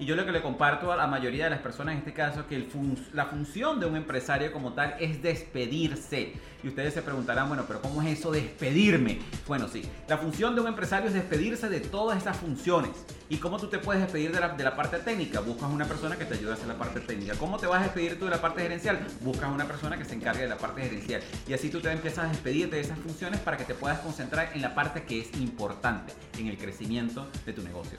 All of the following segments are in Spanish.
Y yo lo que le comparto a la mayoría de las personas en este caso, que la función de un empresario como tal es despedirse. Y ustedes se preguntarán, bueno, pero ¿cómo es eso despedirme? Bueno, sí, la función de un empresario es despedirse de todas estas funciones. ¿Y cómo tú te puedes despedir de la, de la parte técnica? Buscas una persona que te ayude a hacer la parte técnica. ¿Cómo te vas a despedir tú de la parte gerencial? Buscas una persona que se encargue de la parte gerencial. Y así tú te empiezas a despedir de esas funciones para que te puedas concentrar en la parte que es importante, en el crecimiento de tu negocio.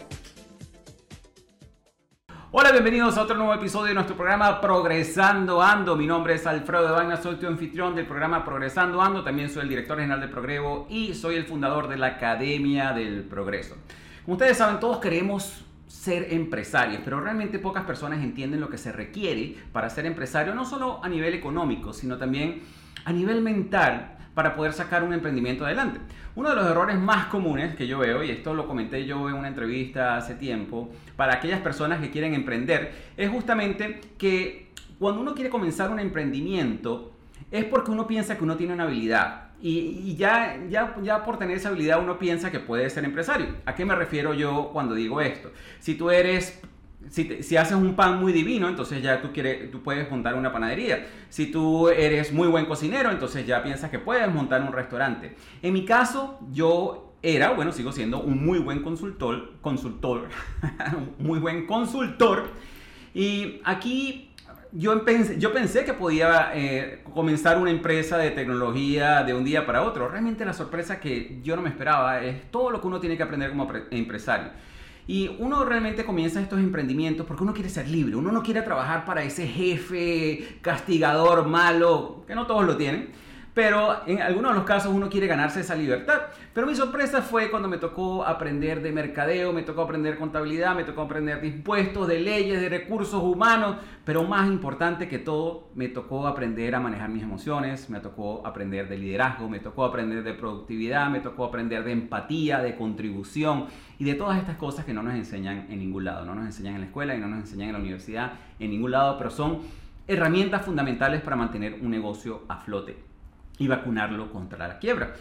Hola, bienvenidos a otro nuevo episodio de nuestro programa Progresando Ando. Mi nombre es Alfredo de Vaina, soy tu anfitrión del programa Progresando Ando. También soy el director general de Progreso y soy el fundador de la Academia del Progreso. Como ustedes saben, todos queremos ser empresarios, pero realmente pocas personas entienden lo que se requiere para ser empresario, no solo a nivel económico, sino también a nivel mental para poder sacar un emprendimiento adelante. Uno de los errores más comunes que yo veo, y esto lo comenté yo en una entrevista hace tiempo, para aquellas personas que quieren emprender, es justamente que cuando uno quiere comenzar un emprendimiento, es porque uno piensa que uno tiene una habilidad. Y, ya, ya, ya por tener esa habilidad uno piensa que puede ser empresario. ¿A qué me refiero yo cuando digo esto? Si tú eres si, haces un pan muy divino, entonces ya tú, quieres, tú puedes montar una panadería. Si tú eres muy buen cocinero, entonces ya piensas que puedes montar un restaurante. En mi caso, yo era, bueno, sigo siendo un muy buen consultor, consultor, muy buen consultor. Y aquí yo pensé, yo pensé que podía eh, comenzar una empresa de tecnología de un día para otro. Realmente la sorpresa que yo no me esperaba es todo lo que uno tiene que aprender como empresario. Y uno realmente comienza estos emprendimientos porque uno quiere ser libre, uno no quiere trabajar para ese jefe castigador malo, que no todos lo tienen pero en algunos de los casos uno quiere ganarse esa libertad. Pero mi sorpresa fue cuando me tocó aprender de mercadeo, me tocó aprender contabilidad, me tocó aprender de impuestos, de leyes, de recursos humanos, pero más importante que todo, me tocó aprender a manejar mis emociones, me tocó aprender de liderazgo, me tocó aprender de productividad, me tocó aprender de empatía, de contribución y de todas estas cosas que no nos enseñan en ningún lado, no nos enseñan en la escuela y no nos enseñan en la universidad, en ningún lado, pero son herramientas fundamentales para mantener un negocio a flote y vacunarlo contra la quiebra.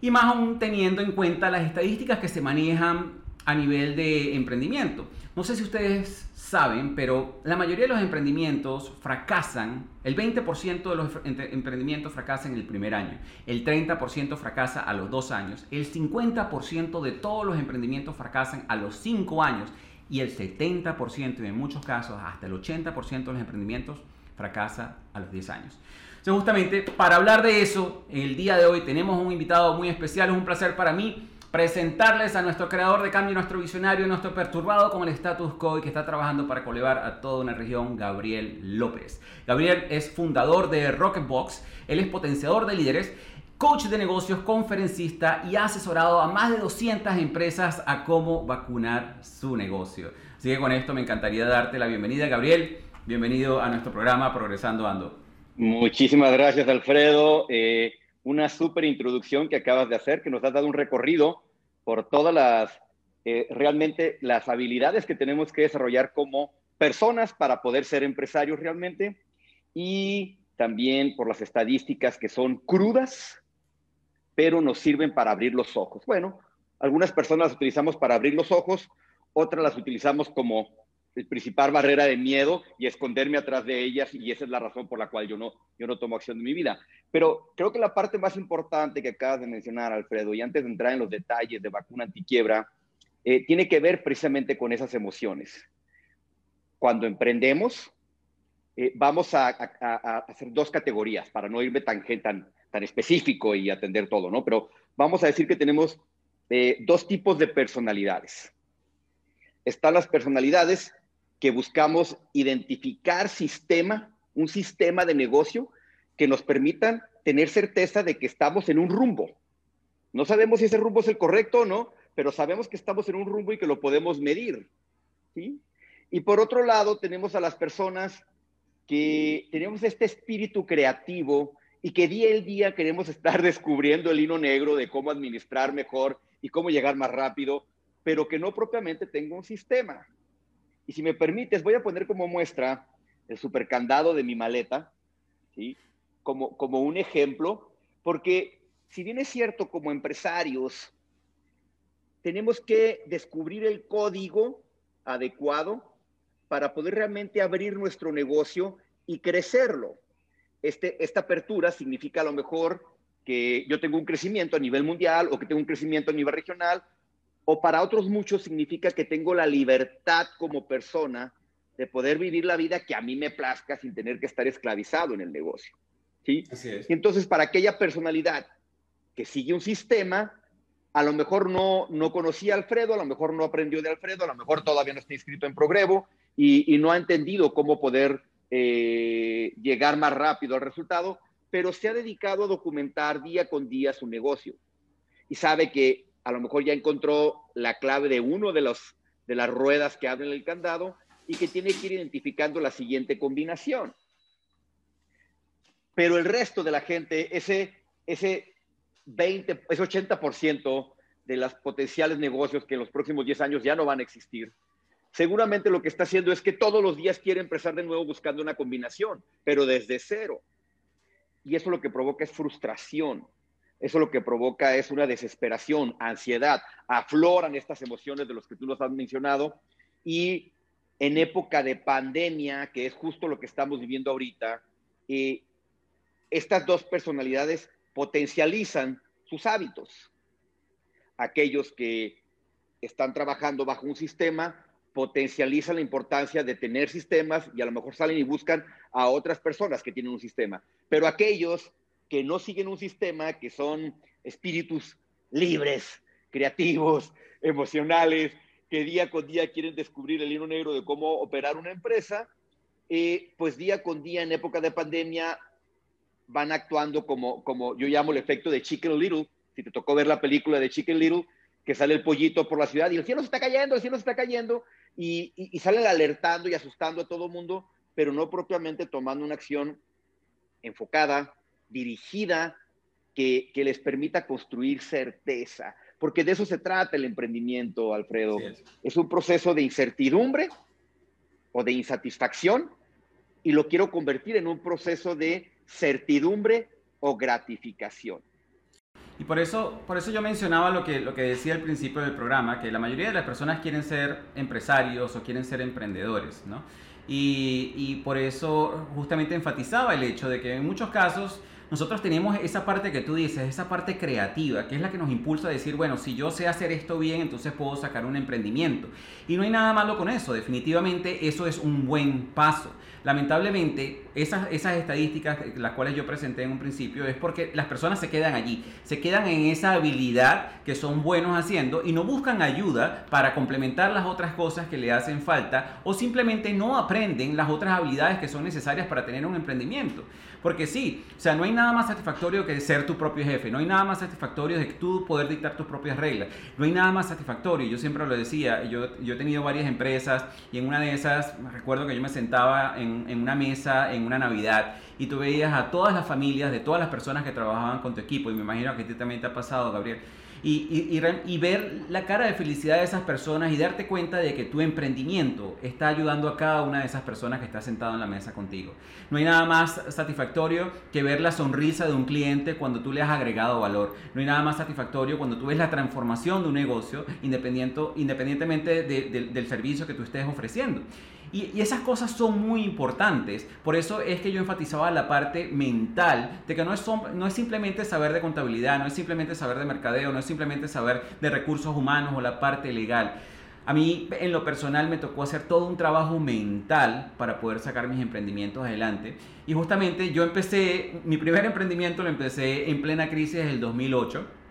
Y más aún teniendo en cuenta las estadísticas que se manejan a nivel de emprendimiento. No sé si ustedes saben, pero la mayoría de los emprendimientos fracasan, el 20% de los emprendimientos fracasan en el primer año, el 30% fracasa a los dos años, el 50% de todos los emprendimientos fracasan a los cinco años y el 70% y en muchos casos hasta el 80% de los emprendimientos fracasa a los 10 años. Entonces, justamente para hablar de eso, el día de hoy tenemos un invitado muy especial. Es un placer para mí presentarles a nuestro creador de cambio, nuestro visionario, nuestro perturbado con el status quo y que está trabajando para colevar a toda una región, Gabriel López. Gabriel es fundador de Rocketbox, él es potenciador de líderes, coach de negocios, conferencista y ha asesorado a más de 200 empresas a cómo vacunar su negocio. Así que con esto me encantaría darte la bienvenida, Gabriel. Bienvenido a nuestro programa Progresando Ando. Muchísimas gracias, Alfredo. Eh, una súper introducción que acabas de hacer, que nos has dado un recorrido por todas las, eh, realmente las habilidades que tenemos que desarrollar como personas para poder ser empresarios realmente y también por las estadísticas que son crudas, pero nos sirven para abrir los ojos. Bueno, algunas personas las utilizamos para abrir los ojos, otras las utilizamos como principal barrera de miedo y esconderme atrás de ellas y esa es la razón por la cual yo no, yo no tomo acción en mi vida. Pero creo que la parte más importante que acabas de mencionar, Alfredo, y antes de entrar en los detalles de vacuna antiquiebra, eh, tiene que ver precisamente con esas emociones. Cuando emprendemos, eh, vamos a, hacer dos categorías para no irme tan, tan, tan específico y atender todo, ¿no? Pero vamos a decir que tenemos eh, dos tipos de personalidades. Están las personalidades que buscamos identificar sistema, un sistema de negocio que nos permitan tener certeza de que estamos en un rumbo. No sabemos si ese rumbo es el correcto o no, pero sabemos que estamos en un rumbo y que lo podemos medir. Y por otro lado, tenemos a las personas que tenemos este espíritu creativo y que día a día queremos estar descubriendo el hilo negro de cómo administrar mejor y cómo llegar más rápido, pero que no propiamente tengo un sistema. Y si me permites, voy a poner como muestra el supercandado de mi maleta, ¿sí? como, un ejemplo, porque si bien es cierto, como empresarios, tenemos que descubrir el código adecuado para poder realmente abrir nuestro negocio y crecerlo. Este, esta apertura significa a lo mejor que yo tengo un crecimiento a nivel mundial o que tengo un crecimiento a nivel regional, o para otros muchos significa que tengo la libertad como persona de poder vivir la vida que a mí me plazca sin tener que estar esclavizado en el negocio. ¿sí? Y entonces, para aquella personalidad que sigue un sistema, a lo mejor no, no conocía a Alfredo, a lo mejor no aprendió de Alfredo, a lo mejor todavía no está inscrito en Progrevo y, no ha entendido cómo poder eh, llegar más rápido al resultado, pero se ha dedicado a documentar día con día su negocio y sabe que a lo mejor ya encontró la clave de uno de, los, de las ruedas que abren el candado y que tiene que ir identificando la siguiente combinación. Pero el resto de la gente, ese, ese 20, ese 80% de los potenciales negocios que en los próximos 10 años ya no van a existir, seguramente lo que está haciendo es que todos los días quiere empezar de nuevo buscando una combinación, pero desde cero. Y eso lo que provoca es frustración. Eso lo que provoca es una desesperación, ansiedad. Afloran estas emociones de los que tú nos has mencionado. Y en época de pandemia, que es justo lo que estamos viviendo ahorita, eh, estas dos personalidades potencializan sus hábitos. Aquellos que están trabajando bajo un sistema potencializan la importancia de tener sistemas y a lo mejor salen y buscan a otras personas que tienen un sistema. Pero aquellos que no siguen un sistema, que son espíritus libres, creativos, emocionales, que día con día quieren descubrir el hilo negro de cómo operar una empresa, eh, pues día con día en época de pandemia van actuando como, como yo llamo el efecto de Chicken Little. Si te tocó ver la película de Chicken Little, que sale el pollito por la ciudad y el cielo se está cayendo, el cielo se está cayendo, y, y, salen alertando y asustando a todo mundo, pero no propiamente tomando una acción enfocada, dirigida, que, que, les permita construir certeza. Porque de eso se trata el emprendimiento, Alfredo. es. es un proceso de incertidumbre o de insatisfacción y lo quiero convertir en un proceso de certidumbre o gratificación. Y por eso, por eso yo mencionaba lo que, lo que decía al principio del programa, que la mayoría de las personas quieren ser empresarios o quieren ser emprendedores, ¿no? Y, y por eso justamente enfatizaba el hecho de que en muchos casos nosotros tenemos esa parte que tú dices, esa parte creativa, que es la que nos impulsa a decir, bueno, si yo sé hacer esto bien, entonces puedo sacar un emprendimiento. Y no hay nada malo con eso, definitivamente eso es un buen paso. Lamentablemente, esas, estadísticas, las cuales yo presenté en un principio, es porque las personas se quedan allí, se quedan en esa habilidad que son buenos haciendo y no buscan ayuda para complementar las otras cosas que le hacen falta o simplemente no aprenden las otras habilidades que son necesarias para tener un emprendimiento. Porque sí, o sea, no hay nada más satisfactorio que ser tu propio jefe, no hay nada más satisfactorio de tú poder dictar tus propias reglas, no hay nada más satisfactorio, yo siempre lo decía, yo, yo he tenido varias empresas y en una de esas recuerdo que yo me sentaba en, en una mesa en una Navidad y tú veías a todas las familias de todas las personas que trabajaban con tu equipo y me imagino que a ti también te ha pasado, Gabriel y, y, ver la cara de felicidad de esas personas y darte cuenta de que tu emprendimiento está ayudando a cada una de esas personas que está sentado en la mesa contigo. No hay nada más satisfactorio que ver la sonrisa de un cliente cuando tú le has agregado valor. No hay nada más satisfactorio cuando tú ves la transformación de un negocio independientemente del servicio que tú estés ofreciendo. Y, esas cosas son muy importantes. Por eso es que yo enfatizaba la parte mental, de que no es, no es simplemente saber de contabilidad, no es simplemente saber de mercadeo, no es simplemente saber de recursos humanos o la parte legal. A mí en lo personal me tocó hacer todo un trabajo mental para poder sacar mis emprendimientos adelante. Y justamente yo empecé, mi primer emprendimiento lo empecé en plena crisis del 2008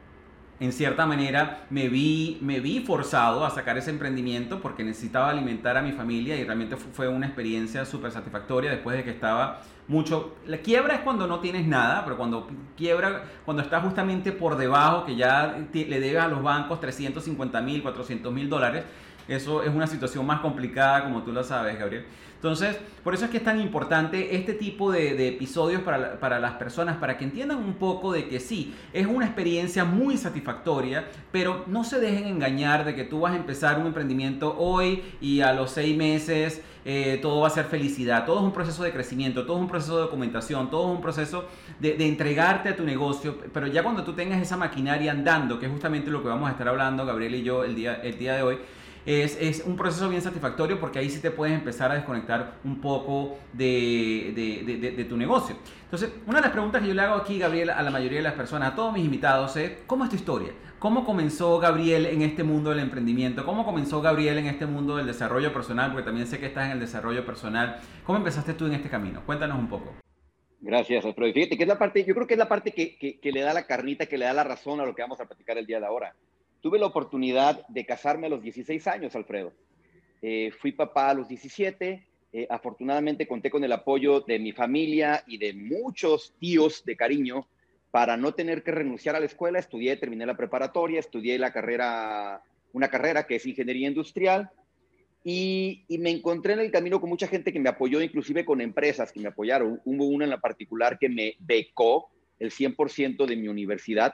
en cierta manera me vi, me vi forzado a sacar ese emprendimiento porque necesitaba alimentar a mi familia y realmente fue una experiencia súper satisfactoria después de que estaba mucho... La quiebra es cuando no tienes nada, pero cuando quiebra, cuando estás justamente por debajo, que ya le debes a los bancos 350 mil, 400 mil dólares, eso es una situación más complicada, como tú lo sabes, Gabriel. Entonces, por eso es que es tan importante este tipo de, episodios para, para, las personas, para que entiendan un poco de que sí, es una experiencia muy satisfactoria, pero no se dejen engañar de que tú vas a empezar un emprendimiento hoy y a los seis meses eh, todo va a ser felicidad. Todo es un proceso de crecimiento, todo es un proceso de documentación, todo es un proceso de, de entregarte a tu negocio, pero ya cuando tú tengas esa maquinaria andando, que es justamente lo que vamos a estar hablando, Gabriel y yo, el día, el día de hoy, es, un proceso bien satisfactorio porque ahí sí te puedes empezar a desconectar un poco de, tu negocio. Entonces, una de las preguntas que yo le hago aquí, Gabriel, a la mayoría de las personas, a todos mis invitados, es, ¿cómo es tu historia? ¿Cómo comenzó Gabriel en este mundo del emprendimiento? ¿Cómo comenzó Gabriel en este mundo del desarrollo personal? Porque también sé que estás en el desarrollo personal. ¿Cómo empezaste tú en este camino? Cuéntanos un poco. Gracias, Alfredo. Fíjate que es la parte, yo creo que es la parte que, que, le da la carnita, que le da la razón a lo que vamos a platicar el día de ahora. Tuve la oportunidad de casarme a los 16 años, Alfredo. Eh, fui papá a los 17. Eh, afortunadamente conté con el apoyo de mi familia y de muchos tíos de cariño para no tener que renunciar a la escuela. Estudié, terminé la preparatoria, estudié la carrera, una carrera que es ingeniería industrial. Y, y, me encontré en el camino con mucha gente que me apoyó, inclusive con empresas que me apoyaron. Hubo una en la particular que me becó el 100% de mi universidad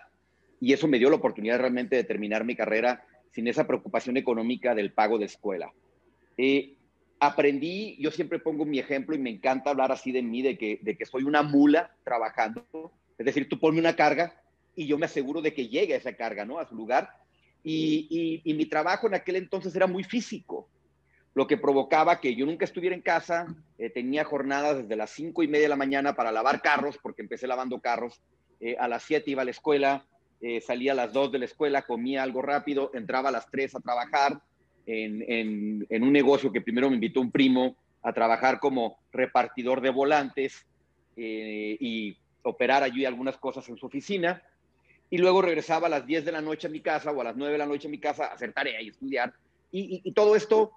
y eso me dio la oportunidad realmente de terminar mi carrera sin esa preocupación económica del pago de escuela. Eh, aprendí, yo siempre pongo mi ejemplo y me encanta hablar así de mí, de que, de que soy una mula trabajando, es decir, tú ponme una carga y yo me aseguro de que llegue esa carga, ¿no? A su lugar. Y, y, mi trabajo en aquel entonces era muy físico, lo que provocaba que yo nunca estuviera en casa, eh, tenía jornadas desde las cinco y media de la mañana para lavar carros, porque empecé lavando carros, eh, a las siete iba a la escuela, eh, salía a las 2 de la escuela, comía algo rápido, entraba a las 3 a trabajar en, un negocio que primero me invitó un primo a trabajar como repartidor de volantes eh, y operar allí algunas cosas en su oficina. Y luego regresaba a las 10 de la noche a mi casa o a las 9 de la noche a mi casa a hacer tarea y estudiar. Y, todo esto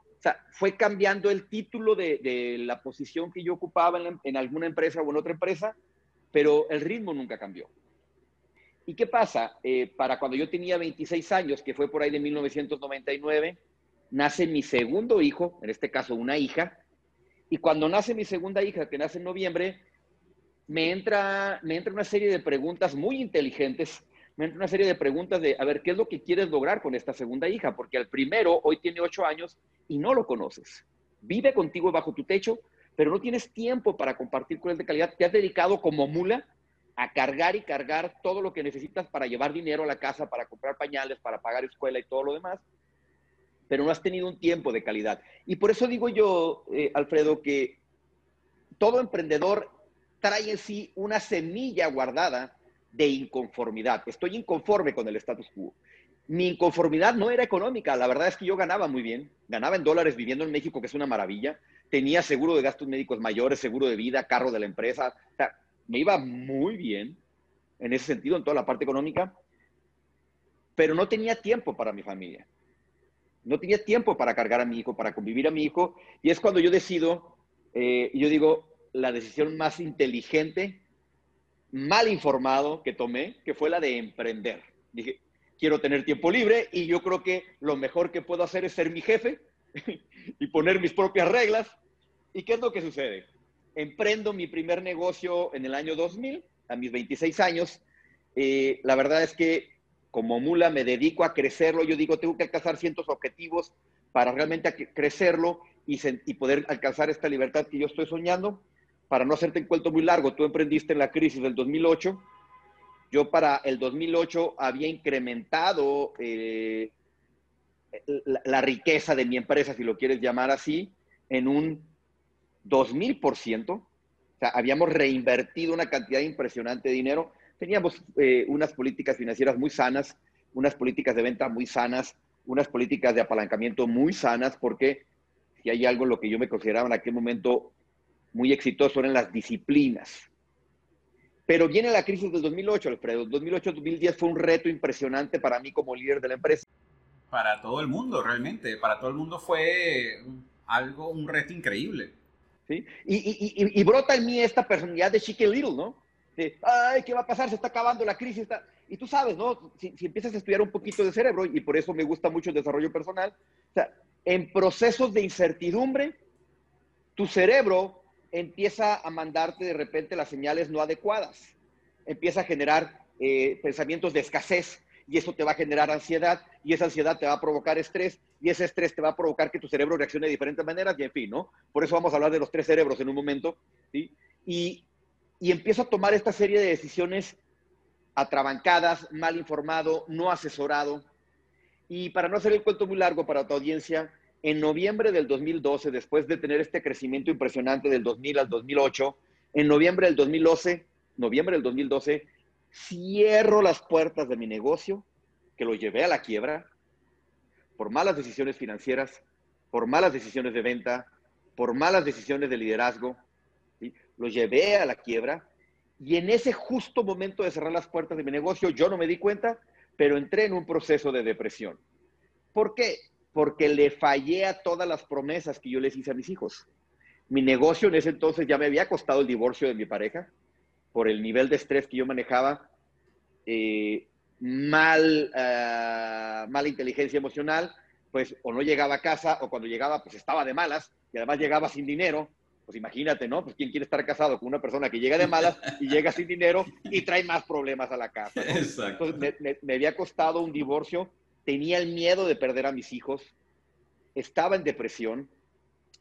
fue cambiando el título de, la posición que yo ocupaba en, en alguna empresa o en otra empresa, pero el ritmo nunca cambió. ¿Y qué pasa? Eh, para cuando yo tenía 26 años, que fue por ahí de 1999, nace mi segundo hijo, en este caso una hija, y cuando nace mi segunda hija, que nace en noviembre, me entra, me entra una serie de preguntas muy inteligentes, me entra una serie de preguntas de, a ver, ¿qué es lo que quieres lograr con esta segunda hija? Porque al primero, hoy tiene 8 años y no lo conoces. Vive contigo bajo tu techo, pero no tienes tiempo para compartir con él de calidad. Te has dedicado como mula a cargar y cargar todo lo que necesitas para llevar dinero a la casa, para comprar pañales, para pagar escuela y todo lo demás, pero no has tenido un tiempo de calidad. Y por eso digo yo, eh, Alfredo, que todo emprendedor trae en sí una semilla guardada de inconformidad. Estoy inconforme con el status quo. Mi inconformidad no era económica, la verdad es que yo ganaba muy bien, ganaba en dólares viviendo en México, que es una maravilla, tenía seguro de gastos médicos mayores, seguro de vida, carro de la empresa, o sea, me iba muy bien en ese sentido, en toda la parte económica, pero no tenía tiempo para mi familia. No tenía tiempo para cargar a mi hijo, para convivir a mi hijo. Y es cuando yo decido, eh, yo digo, la decisión más inteligente, mal informado que tomé, que fue la de emprender. Dije, quiero tener tiempo libre y yo creo que lo mejor que puedo hacer es ser mi jefe y poner mis propias reglas. ¿Y qué es lo que sucede? Emprendo mi primer negocio en el año 2000, a mis 26 años. Eh, la verdad es que como mula me dedico a crecerlo. Yo digo, tengo que alcanzar ciertos objetivos para realmente crecerlo y, poder alcanzar esta libertad que yo estoy soñando. Para no hacerte un cuento muy largo, tú emprendiste en la crisis del 2008. Yo para el 2008 había incrementado eh, la riqueza de mi empresa, si lo quieres llamar así, en un 2000%. O sea, habíamos reinvertido una cantidad impresionante de dinero. Teníamos eh, unas políticas financieras muy sanas, unas políticas de venta muy sanas, unas políticas de apalancamiento muy sanas, porque si hay algo lo que yo me consideraba en aquel momento muy exitoso eran las disciplinas. Pero viene la crisis del 2008, Alfredo. 2008-2010 fue un reto impresionante para mí como líder de la empresa. Para todo el mundo, realmente. Para todo el mundo fue algo, un reto increíble. Y, brota en mí esta personalidad de Chicken Little, ¿no? De, ay, ¿qué va a pasar? Se está acabando la crisis. Está... Y tú sabes, ¿no? Si, si, empiezas a estudiar un poquito de cerebro, y por eso me gusta mucho el desarrollo personal, o sea, en procesos de incertidumbre, tu cerebro empieza a mandarte de repente las señales no adecuadas, empieza a generar eh, pensamientos de escasez y eso te va a generar ansiedad y esa ansiedad te va a provocar estrés y ese estrés te va a provocar que tu cerebro reaccione de diferentes maneras y en fin, ¿no? Por eso vamos a hablar de los tres cerebros en un momento, ¿sí? Y, y empieza a tomar esta serie de decisiones atrabancadas, mal informado, no asesorado. Y para no hacer el cuento muy largo para tu audiencia, en noviembre del 2012, después de tener este crecimiento impresionante del 2000 al 2008, en noviembre del 2012, noviembre del 2012, cierro las puertas de mi negocio, que lo llevé a la quiebra, por malas decisiones financieras, por malas decisiones de venta, por malas decisiones de liderazgo, lo llevé a la quiebra y en ese justo momento de cerrar las puertas de mi negocio, yo no me di cuenta, pero entré en un proceso de depresión. ¿Por qué? porque le fallé a todas las promesas que yo les hice a mis hijos. Mi negocio en ese entonces ya me había costado el divorcio de mi pareja por el nivel de estrés que yo manejaba, eh, mal, uh, mala inteligencia emocional, pues o no llegaba a casa o cuando llegaba pues estaba de malas y además llegaba sin dinero. Pues imagínate, ¿no? Pues quién quiere estar casado con una persona que llega de malas y llega sin dinero y trae más problemas a la casa. Exacto. Entonces me, me había costado un divorcio tenía el miedo de perder a mis hijos, estaba en depresión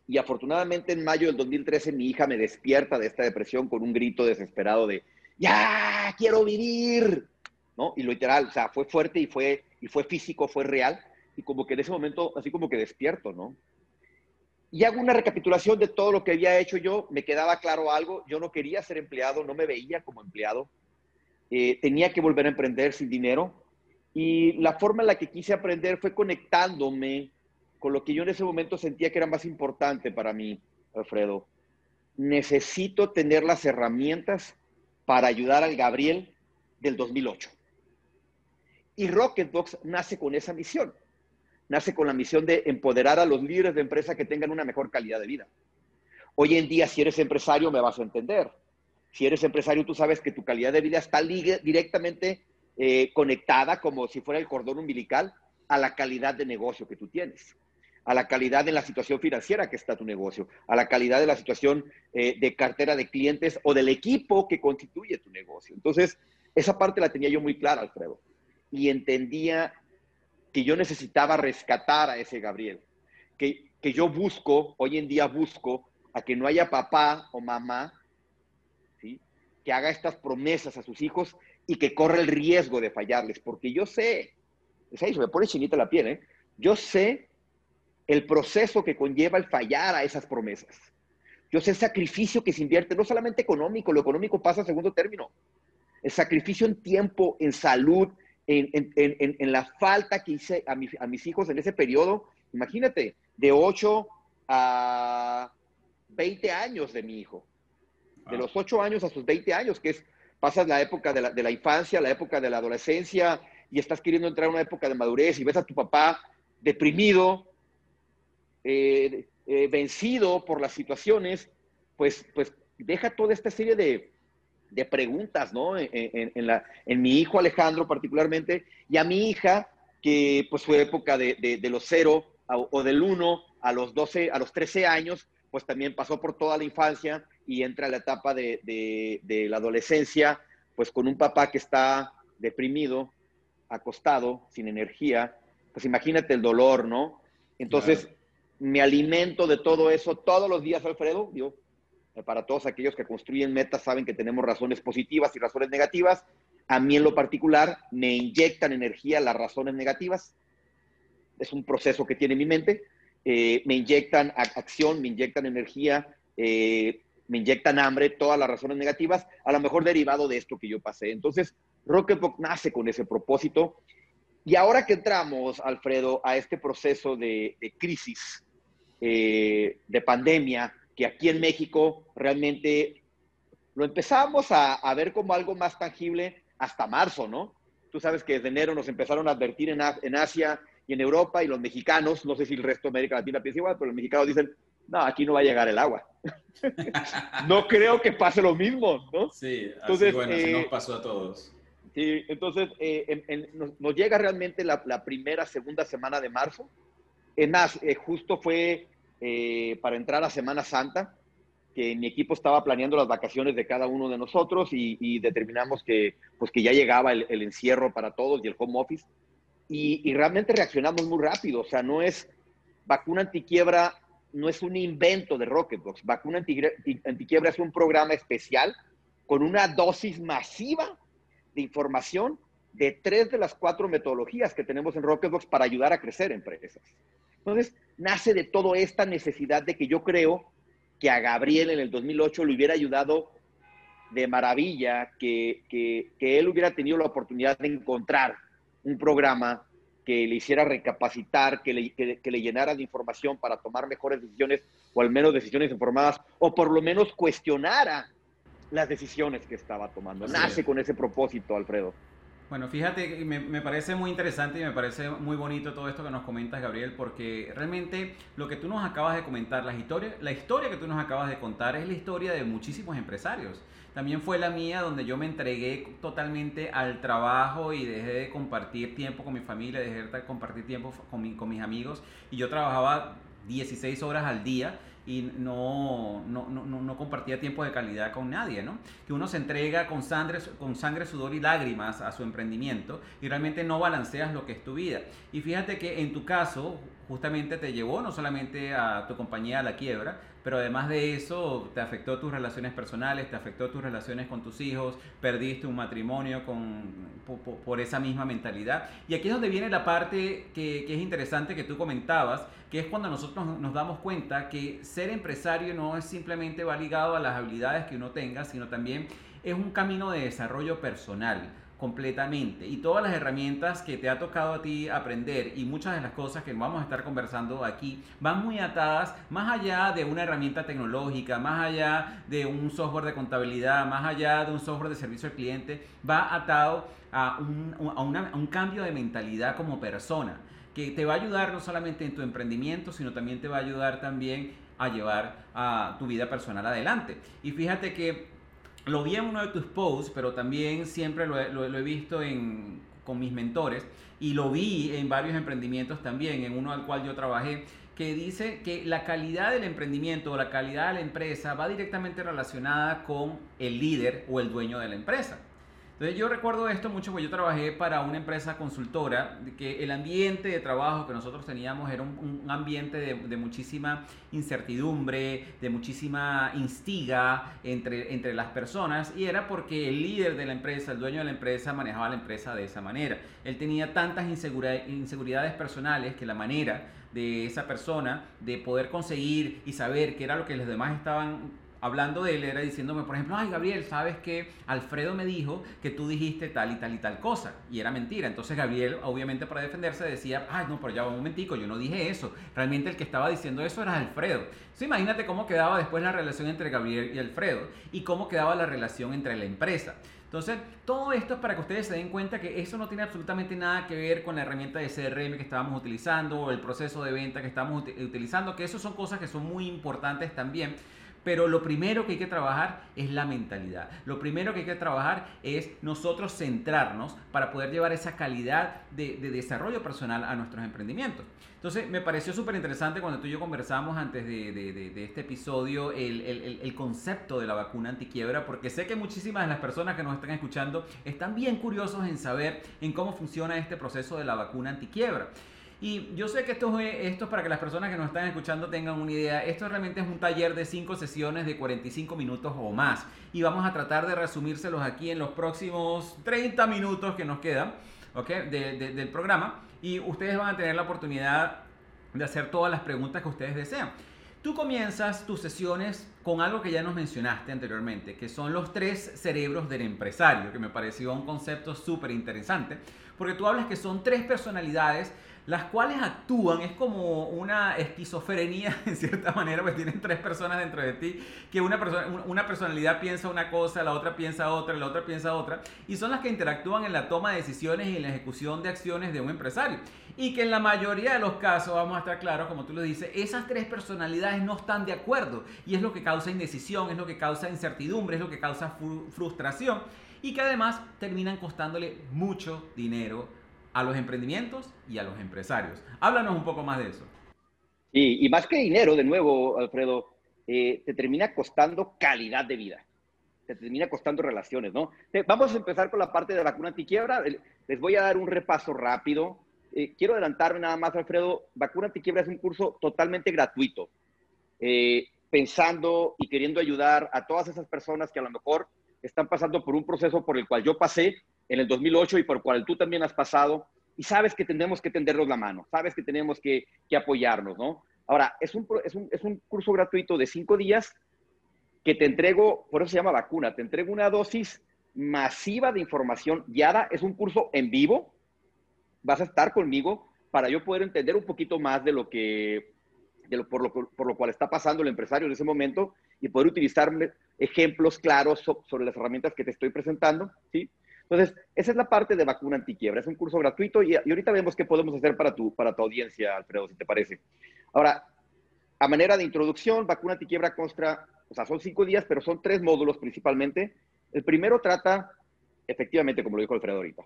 y afortunadamente en mayo del 2013 mi hija me despierta de esta depresión con un grito desesperado de, ya, quiero vivir, ¿no? Y literal, o sea, fue fuerte y fue, y fue físico, fue real, y como que en ese momento, así como que despierto, ¿no? Y hago una recapitulación de todo lo que había hecho yo, me quedaba claro algo, yo no quería ser empleado, no me veía como empleado, eh, tenía que volver a emprender sin dinero, y la forma en la que quise aprender fue conectándome con lo que yo en ese momento sentía que era más importante para mí, Alfredo. Necesito tener las herramientas para ayudar al Gabriel del 2008. Y Rocketbox nace con esa misión. Nace con la misión de empoderar a los líderes de empresa que tengan una mejor calidad de vida. Hoy en día, si eres empresario, me vas a entender. Si eres empresario, tú sabes que tu calidad de vida está directamente eh, conectada como si fuera el cordón umbilical a la calidad de negocio que tú tienes, a la calidad de la situación financiera que está tu negocio, a la calidad de la situación eh, de cartera de clientes o del equipo que constituye tu negocio. Entonces, esa parte la tenía yo muy clara, Alfredo, y entendía que yo necesitaba rescatar a ese Gabriel, que, que yo busco, hoy en día busco, a que no haya papá o mamá ¿sí? que haga estas promesas a sus hijos y que corre el riesgo de fallarles, porque yo sé, es ahí, se me pone chinita la piel, ¿eh? yo sé el proceso que conlleva el fallar a esas promesas. Yo sé el sacrificio que se invierte, no solamente económico, lo económico pasa a segundo término. El sacrificio en tiempo, en salud, en, la falta que hice a, mi, a, mis hijos en ese periodo. Imagínate, de 8 a 20 años de mi hijo. De los 8 años a sus 20 años, que es pasas la época de la, de la, infancia, la época de la adolescencia y estás queriendo entrar a una época de madurez y ves a tu papá deprimido, eh, eh, vencido por las situaciones, pues, pues deja toda esta serie de, de preguntas, ¿no? En, en, en, la, en, mi hijo Alejandro particularmente y a mi hija, que pues fue época de, de, de los cero o del uno a los 12, a los 13 años, pues también pasó por toda la infancia y entra a la etapa de, de, la adolescencia, pues con un papá que está deprimido, acostado, sin energía, pues imagínate el dolor, ¿no? Entonces, me alimento de todo eso todos los días, Alfredo. Yo, eh, para todos aquellos que construyen metas, saben que tenemos razones positivas y razones negativas. A mí en lo particular me inyectan energía las razones negativas. Es un proceso que tiene mi mente. Eh, me inyectan acción, me inyectan energía, eh, me inyectan hambre, todas las razones negativas, a lo mejor derivado de esto que yo pasé. Entonces, Rocketbook nace con ese propósito. Y ahora que entramos, Alfredo, a este proceso de, crisis, eh, de pandemia, que aquí en México realmente lo empezamos a, a, ver como algo más tangible hasta marzo, ¿no? Tú sabes que desde enero nos empezaron a advertir en, en Asia y en Europa y los mexicanos, no sé si el resto de América Latina piensa igual, pero los mexicanos dicen, no, aquí no va a llegar el agua. no creo que pase lo mismo, ¿no? Sí, entonces, bueno, eh, nos pasó a todos. Sí, entonces eh, nos, llega realmente la, primera, segunda semana de marzo. En más, eh, justo fue eh, para entrar a Semana Santa, que mi equipo estaba planeando las vacaciones de cada uno de nosotros y, determinamos que, pues, que ya llegaba el, encierro para todos y el home office. Y, y realmente reaccionamos muy rápido. O sea, no es vacuna antiquiebra no es un invento de Rocketbox. Vacuna Antiquiebra es un programa especial con una dosis masiva de información de tres de las cuatro metodologías que tenemos en Rocketbox para ayudar a crecer empresas. Entonces, nace de toda esta necesidad de que yo creo que a Gabriel en el 2008 le hubiera ayudado de maravilla que, que, que él hubiera tenido la oportunidad de encontrar un programa que le hiciera recapacitar, que le, que, le, llenara de información para tomar mejores decisiones o al menos decisiones informadas, o por lo menos cuestionara las decisiones que estaba tomando. Nace con ese propósito, Alfredo. Bueno, fíjate, me, me, parece muy interesante y me parece muy bonito todo esto que nos comentas, Gabriel, porque realmente lo que tú nos acabas de comentar, la historia, la historia que tú nos acabas de contar es la historia de muchísimos empresarios. También fue la mía donde yo me entregué totalmente al trabajo y dejé de compartir tiempo con mi familia, dejé de compartir tiempo con mis amigos y yo trabajaba 16 horas al día y no, no, no, no, compartía tiempo de calidad con nadie, ¿no? Que uno se entrega con sangre, con sangre, sudor y lágrimas a su emprendimiento y realmente no balanceas lo que es tu vida. Y fíjate que en tu caso, justamente te llevó no solamente a tu compañía a la quiebra, pero además de eso te afectó tus relaciones personales, te afectó tus relaciones con tus hijos, perdiste un matrimonio con, por, esa misma mentalidad. Y aquí es donde viene la parte que, que, es interesante que tú comentabas, que es cuando nosotros nos damos cuenta que ser empresario no es simplemente va ligado a las habilidades que uno tenga, sino también es un camino de desarrollo personal completamente. Y todas las herramientas que te ha tocado a ti aprender y muchas de las cosas que vamos a estar conversando aquí van muy atadas más allá de una herramienta tecnológica, más allá de un software de contabilidad, más allá de un software de servicio al cliente, va atado a un, a un cambio de mentalidad como persona que te va a ayudar no solamente en tu emprendimiento, sino también te va a ayudar también a llevar a tu vida personal adelante. Y fíjate que lo vi en uno de tus posts, pero también siempre lo he, visto en, con mis mentores y lo vi en varios emprendimientos también, en uno al cual yo trabajé, que dice que la calidad del emprendimiento o la calidad de la empresa va directamente relacionada con el líder o el dueño de la empresa. Entonces yo recuerdo esto mucho porque yo trabajé para una empresa consultora, que el ambiente de trabajo que nosotros teníamos era un, ambiente de, muchísima incertidumbre, de muchísima instiga entre, entre las personas y era porque el líder de la empresa, el dueño de la empresa, manejaba la empresa de esa manera. Él tenía tantas inseguridades personales que la manera de esa persona de poder conseguir y saber qué era lo que los demás estaban hablando de él era diciéndome, por ejemplo, ay Gabriel, ¿sabes que Alfredo me dijo que tú dijiste tal y tal y tal cosa? Y era mentira. Entonces Gabriel, obviamente para defenderse, decía, ay no, pero ya un momentico, yo no dije eso. Realmente el que estaba diciendo eso era Alfredo. Entonces imagínate cómo quedaba después la relación entre Gabriel y Alfredo y cómo quedaba la relación entre la empresa. Entonces, todo esto es para que ustedes se den cuenta que eso no tiene absolutamente nada que ver con la herramienta de CRM que estábamos utilizando o el proceso de venta que estamos utilizando, que eso son cosas que son muy importantes también pero lo primero que hay que trabajar es la mentalidad. Lo primero que hay que trabajar es nosotros centrarnos para poder llevar esa calidad de, desarrollo personal a nuestros emprendimientos. Entonces, me pareció súper interesante cuando tú y yo conversamos antes de, este episodio el, el, concepto de la vacuna antiquiebra, porque sé que muchísimas de las personas que nos están escuchando están bien curiosos en saber en cómo funciona este proceso de la vacuna antiquiebra. Y yo sé que esto es, para que las personas que nos están escuchando tengan una idea. Esto realmente es un taller de 5 sesiones de 45 minutos o más. Y vamos a tratar de resumírselos aquí en los próximos 30 minutos que nos quedan ¿okay? del programa. Y ustedes van a tener la oportunidad de hacer todas las preguntas que ustedes desean. Tú comienzas tus sesiones con algo que ya nos mencionaste anteriormente, que son los tres cerebros del empresario, que me pareció un concepto súper interesante, porque tú hablas que son tres personalidades las cuales actúan, es como una esquizofrenia en cierta manera, pues tienen tres personas dentro de ti, que una, persona, una personalidad piensa una cosa, la otra piensa otra, la otra piensa otra, y son las que interactúan en la toma de decisiones y en la ejecución de acciones de un empresario. Y que en la mayoría de los casos, vamos a estar claros, como tú lo dices, esas tres personalidades no están de acuerdo, y es lo que causa indecisión, es lo que causa incertidumbre, es lo que causa frustración, y que además terminan costándole mucho dinero a los emprendimientos y a los empresarios. Háblanos un poco más de eso. Y, más que dinero, de nuevo, Alfredo, eh, te termina costando calidad de vida. Te termina costando relaciones, ¿no? vamos a empezar con la parte de vacuna antiquiebra. Les voy a dar un repaso rápido. Eh, quiero adelantarme nada más, Alfredo. Vacuna antiquiebra es un curso totalmente gratuito. Eh, pensando y queriendo ayudar a todas esas personas que a lo mejor están pasando por un proceso por el cual yo pasé en el 2008 y por cual tú también has pasado, y sabes que tenemos que tendernos la mano, sabes que tenemos que, apoyarnos, ¿no? Ahora, es un, es, un, es un curso gratuito de cinco días que te entrego, por eso se llama vacuna, te entrego una dosis masiva de información guiada, es un curso en vivo, vas a estar conmigo para yo poder entender un poquito más de lo que, de lo, por, lo, por lo cual está pasando el empresario en ese momento y poder utilizar ejemplos claros sobre las herramientas que te estoy presentando, ¿sí? Entonces, esa es la parte de vacuna antiquiebra. Es un curso gratuito y, ahorita vemos qué podemos hacer para tu, para tu audiencia, Alfredo, si te parece. Ahora, a manera de introducción, vacuna antiquiebra consta, o sea, son cinco días, pero son tres módulos principalmente. El primero trata, efectivamente, como lo dijo Alfredo ahorita,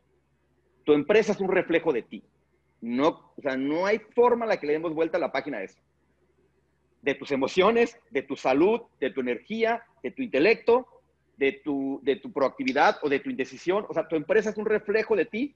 tu empresa es un reflejo de ti. No, o sea, no hay forma en la que le demos vuelta a la página de eso. De tus emociones, de tu salud, de tu energía, de tu intelecto de tu, de tu proactividad o de tu indecisión. O sea, tu empresa es un reflejo de ti.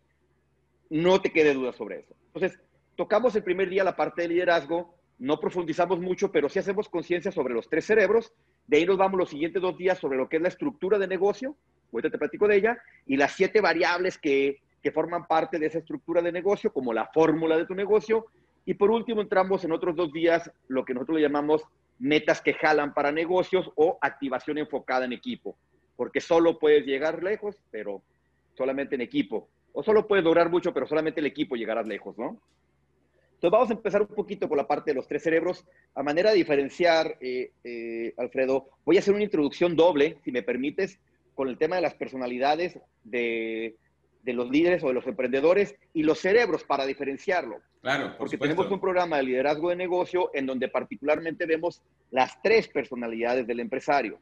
No te quede duda sobre eso. Entonces, tocamos el primer día la parte de liderazgo. No profundizamos mucho, pero sí hacemos conciencia sobre los tres cerebros. De ahí nos vamos los siguientes dos días sobre lo que es la estructura de negocio. Ahorita te platico de ella. Y las siete variables que, que forman parte de esa estructura de negocio, como la fórmula de tu negocio. Y por último, entramos en otros dos días lo que nosotros le llamamos metas que jalan para negocios o activación enfocada en equipo porque solo puedes llegar lejos, pero solamente en equipo. O solo puedes lograr mucho, pero solamente el equipo llegarás lejos, ¿no? Entonces vamos a empezar un poquito por la parte de los tres cerebros. A manera de diferenciar, eh, eh, Alfredo, voy a hacer una introducción doble, si me permites, con el tema de las personalidades de, de los líderes o de los emprendedores y los cerebros para diferenciarlo. Claro, porque tenemos un programa de liderazgo de negocio en donde particularmente vemos las tres personalidades del empresario.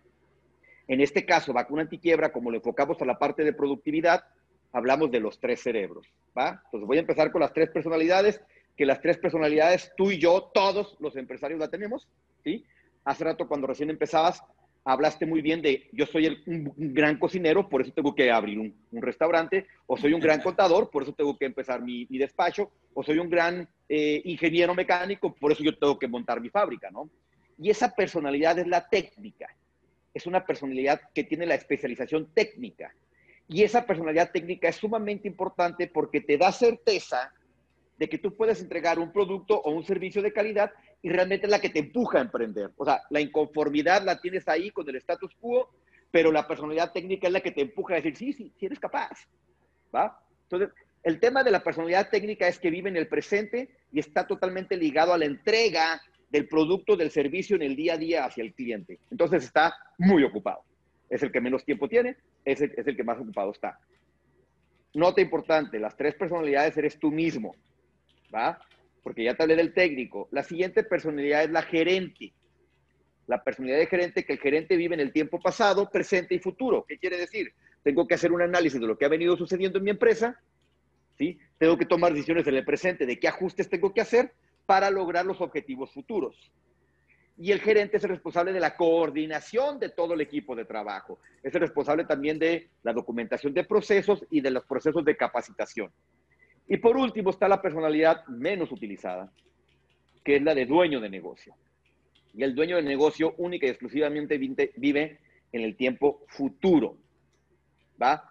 En este caso, vacuna antiquiebra, como lo enfocamos a la parte de productividad, hablamos de los tres cerebros, ¿va? Entonces voy a empezar con las tres personalidades, que las tres personalidades, tú y yo, todos los empresarios la tenemos, ¿sí? Hace rato cuando recién empezabas, hablaste muy bien de yo soy un, gran cocinero, por eso tengo que abrir un, restaurante, o soy un gran contador, por eso tengo que empezar mi, despacho, o soy un gran eh, ingeniero mecánico, por eso yo tengo que montar mi fábrica, ¿no? Y esa personalidad es la técnica es una personalidad que tiene la especialización técnica. Y esa personalidad técnica es sumamente importante porque te da certeza de que tú puedes entregar un producto o un servicio de calidad y realmente es la que te empuja a emprender. O sea, la inconformidad la tienes ahí con el status quo, pero la personalidad técnica es la que te empuja a decir, sí, sí, sí eres capaz. ¿Va? Entonces, el tema de la personalidad técnica es que vive en el presente y está totalmente ligado a la entrega del producto, del servicio en el día a día hacia el cliente. Entonces está muy ocupado. Es el que menos tiempo tiene, es el, que más ocupado está. Nota importante, las tres personalidades eres tú mismo, ¿va? Porque ya te hablé del técnico. La siguiente personalidad es la gerente. La personalidad de gerente, que el gerente vive en el tiempo pasado, presente y futuro. ¿Qué quiere decir? Tengo que hacer un análisis de lo que ha venido sucediendo en mi empresa, ¿sí? Tengo que tomar decisiones en el presente de qué ajustes tengo que hacer para lograr los objetivos futuros. Y el gerente es el responsable de la coordinación de todo el equipo de trabajo. Es el responsable también de la documentación de procesos y de los procesos de capacitación. Y por último está la personalidad menos utilizada, que es la de dueño de negocio. Y el dueño de negocio única y exclusivamente vive en el tiempo futuro. ¿Va?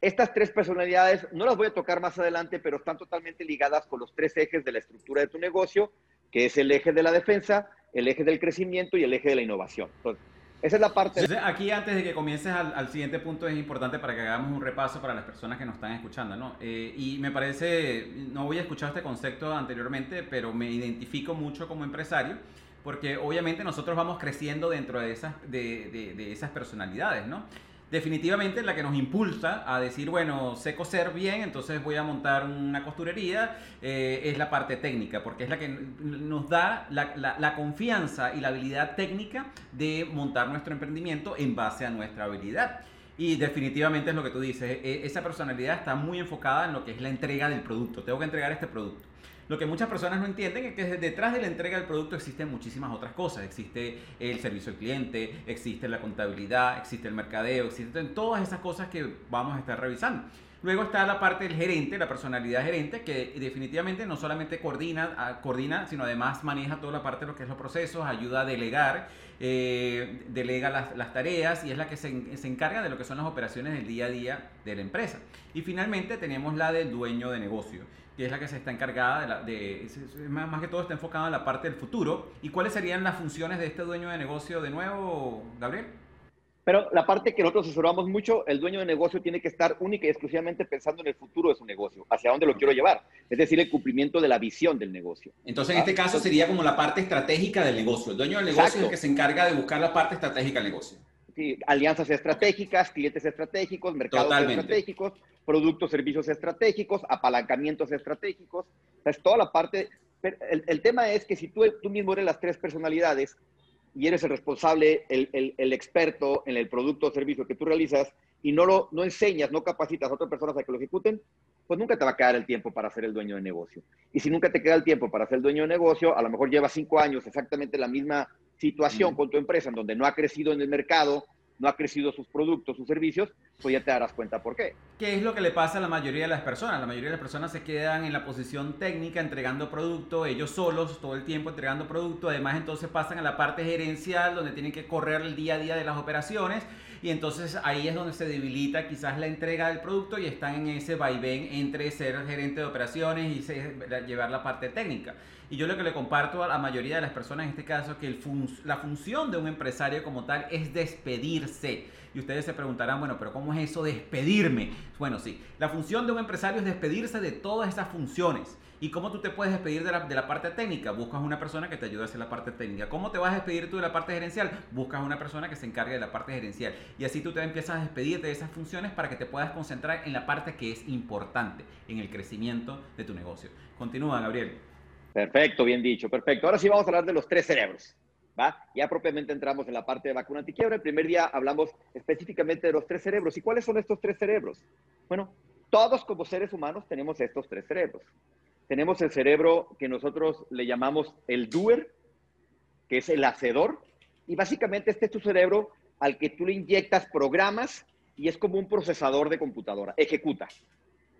Estas tres personalidades no las voy a tocar más adelante, pero están totalmente ligadas con los tres ejes de la estructura de tu negocio, que es el eje de la defensa, el eje del crecimiento y el eje de la innovación. Entonces, Esa es la parte. Aquí antes de que comiences al, siguiente punto es importante para que hagamos un repaso para las personas que nos están escuchando, ¿no? Eh, y me parece, no voy a escuchar este concepto anteriormente, pero me identifico mucho como empresario porque obviamente nosotros vamos creciendo dentro de esas, de esas personalidades, ¿no? Definitivamente la que nos impulsa a decir, bueno, sé coser bien, entonces voy a montar una costurería, eh, es la parte técnica, porque es la que nos da la, la, confianza y la habilidad técnica de montar nuestro emprendimiento en base a nuestra habilidad. Y definitivamente es lo que tú dices, e, esa personalidad está muy enfocada en lo que es la entrega del producto. Tengo que entregar este producto. Lo que muchas personas no entienden es que detrás de la entrega del producto existen muchísimas otras cosas. Existe el servicio al cliente, existe la contabilidad, existe el mercadeo, existen todas esas cosas que vamos a estar revisando. Luego está la parte del gerente, la personalidad gerente, que definitivamente no solamente coordina, ah, coordina sino además maneja toda la parte de lo que es los procesos, ayuda a delegar, eh, delega las, las, tareas y es la que se, se, encarga de lo que son las operaciones del día a día de la empresa. Y finalmente tenemos la del dueño de negocio que es la que se está encargada de, de más, que todo está enfocada en la parte del futuro. ¿Y cuáles serían las funciones de este dueño de negocio de nuevo, Gabriel? Pero la parte que nosotros asesoramos mucho, el dueño de negocio tiene que estar única y exclusivamente pensando en el futuro de su negocio, hacia dónde lo quiero llevar, es decir, el cumplimiento de la visión del negocio. Entonces, en este ah, caso sería como la parte estratégica del negocio. El dueño del negocio es el que se encarga de buscar la parte estratégica del negocio alianzas estratégicas, clientes estratégicos, mercados estratégicos, productos, servicios estratégicos, apalancamientos estratégicos. es toda la parte. El, tema es que si tú, tú mismo eres las tres personalidades y eres el responsable, el, el, experto en el producto o servicio que tú realizas y no lo no enseñas, no capacitas a otras personas a que lo ejecuten, pues nunca te va a quedar el tiempo para ser el dueño de negocio. Y si nunca te queda el tiempo para ser el dueño de negocio, a lo mejor llevas cinco años exactamente la misma situación con tu empresa en donde no ha crecido en el mercado, no ha crecido sus productos, sus servicios, pues ya te darás cuenta por qué. ¿Qué es lo que le pasa a la mayoría de las personas? La mayoría de las personas se quedan en la posición técnica entregando producto, ellos solos todo el tiempo entregando producto, además entonces pasan a la parte gerencial donde tienen que correr el día a día de las operaciones y entonces ahí es donde se debilita quizás la entrega del producto y están en ese vaivén entre ser gerente de operaciones y llevar la parte técnica. Y yo lo que le comparto a la mayoría de las personas en este caso es que el la función de un empresario como tal es despedirse. Y ustedes se preguntarán, bueno, pero ¿cómo es eso despedirme? Bueno, sí, la función de un empresario es despedirse de todas esas funciones. ¿Y cómo tú te puedes despedir de la, de la, parte técnica? Buscas una persona que te ayude a hacer la parte técnica. ¿Cómo te vas a despedir tú de la parte gerencial? Buscas una persona que se encargue de la parte gerencial. Y así tú te empiezas a despedir de esas funciones para que te puedas concentrar en la parte que es importante, en el crecimiento de tu negocio. Continúa, Gabriel. Perfecto, bien dicho, perfecto. Ahora sí vamos a hablar de los tres cerebros. ¿va? Ya propiamente entramos en la parte de vacuna antiquiebra. El primer día hablamos específicamente de los tres cerebros. ¿Y cuáles son estos tres cerebros? Bueno, todos como seres humanos tenemos estos tres cerebros. Tenemos el cerebro que nosotros le llamamos el doer, que es el hacedor, y básicamente este es tu cerebro al que tú le inyectas programas y es como un procesador de computadora, ejecuta.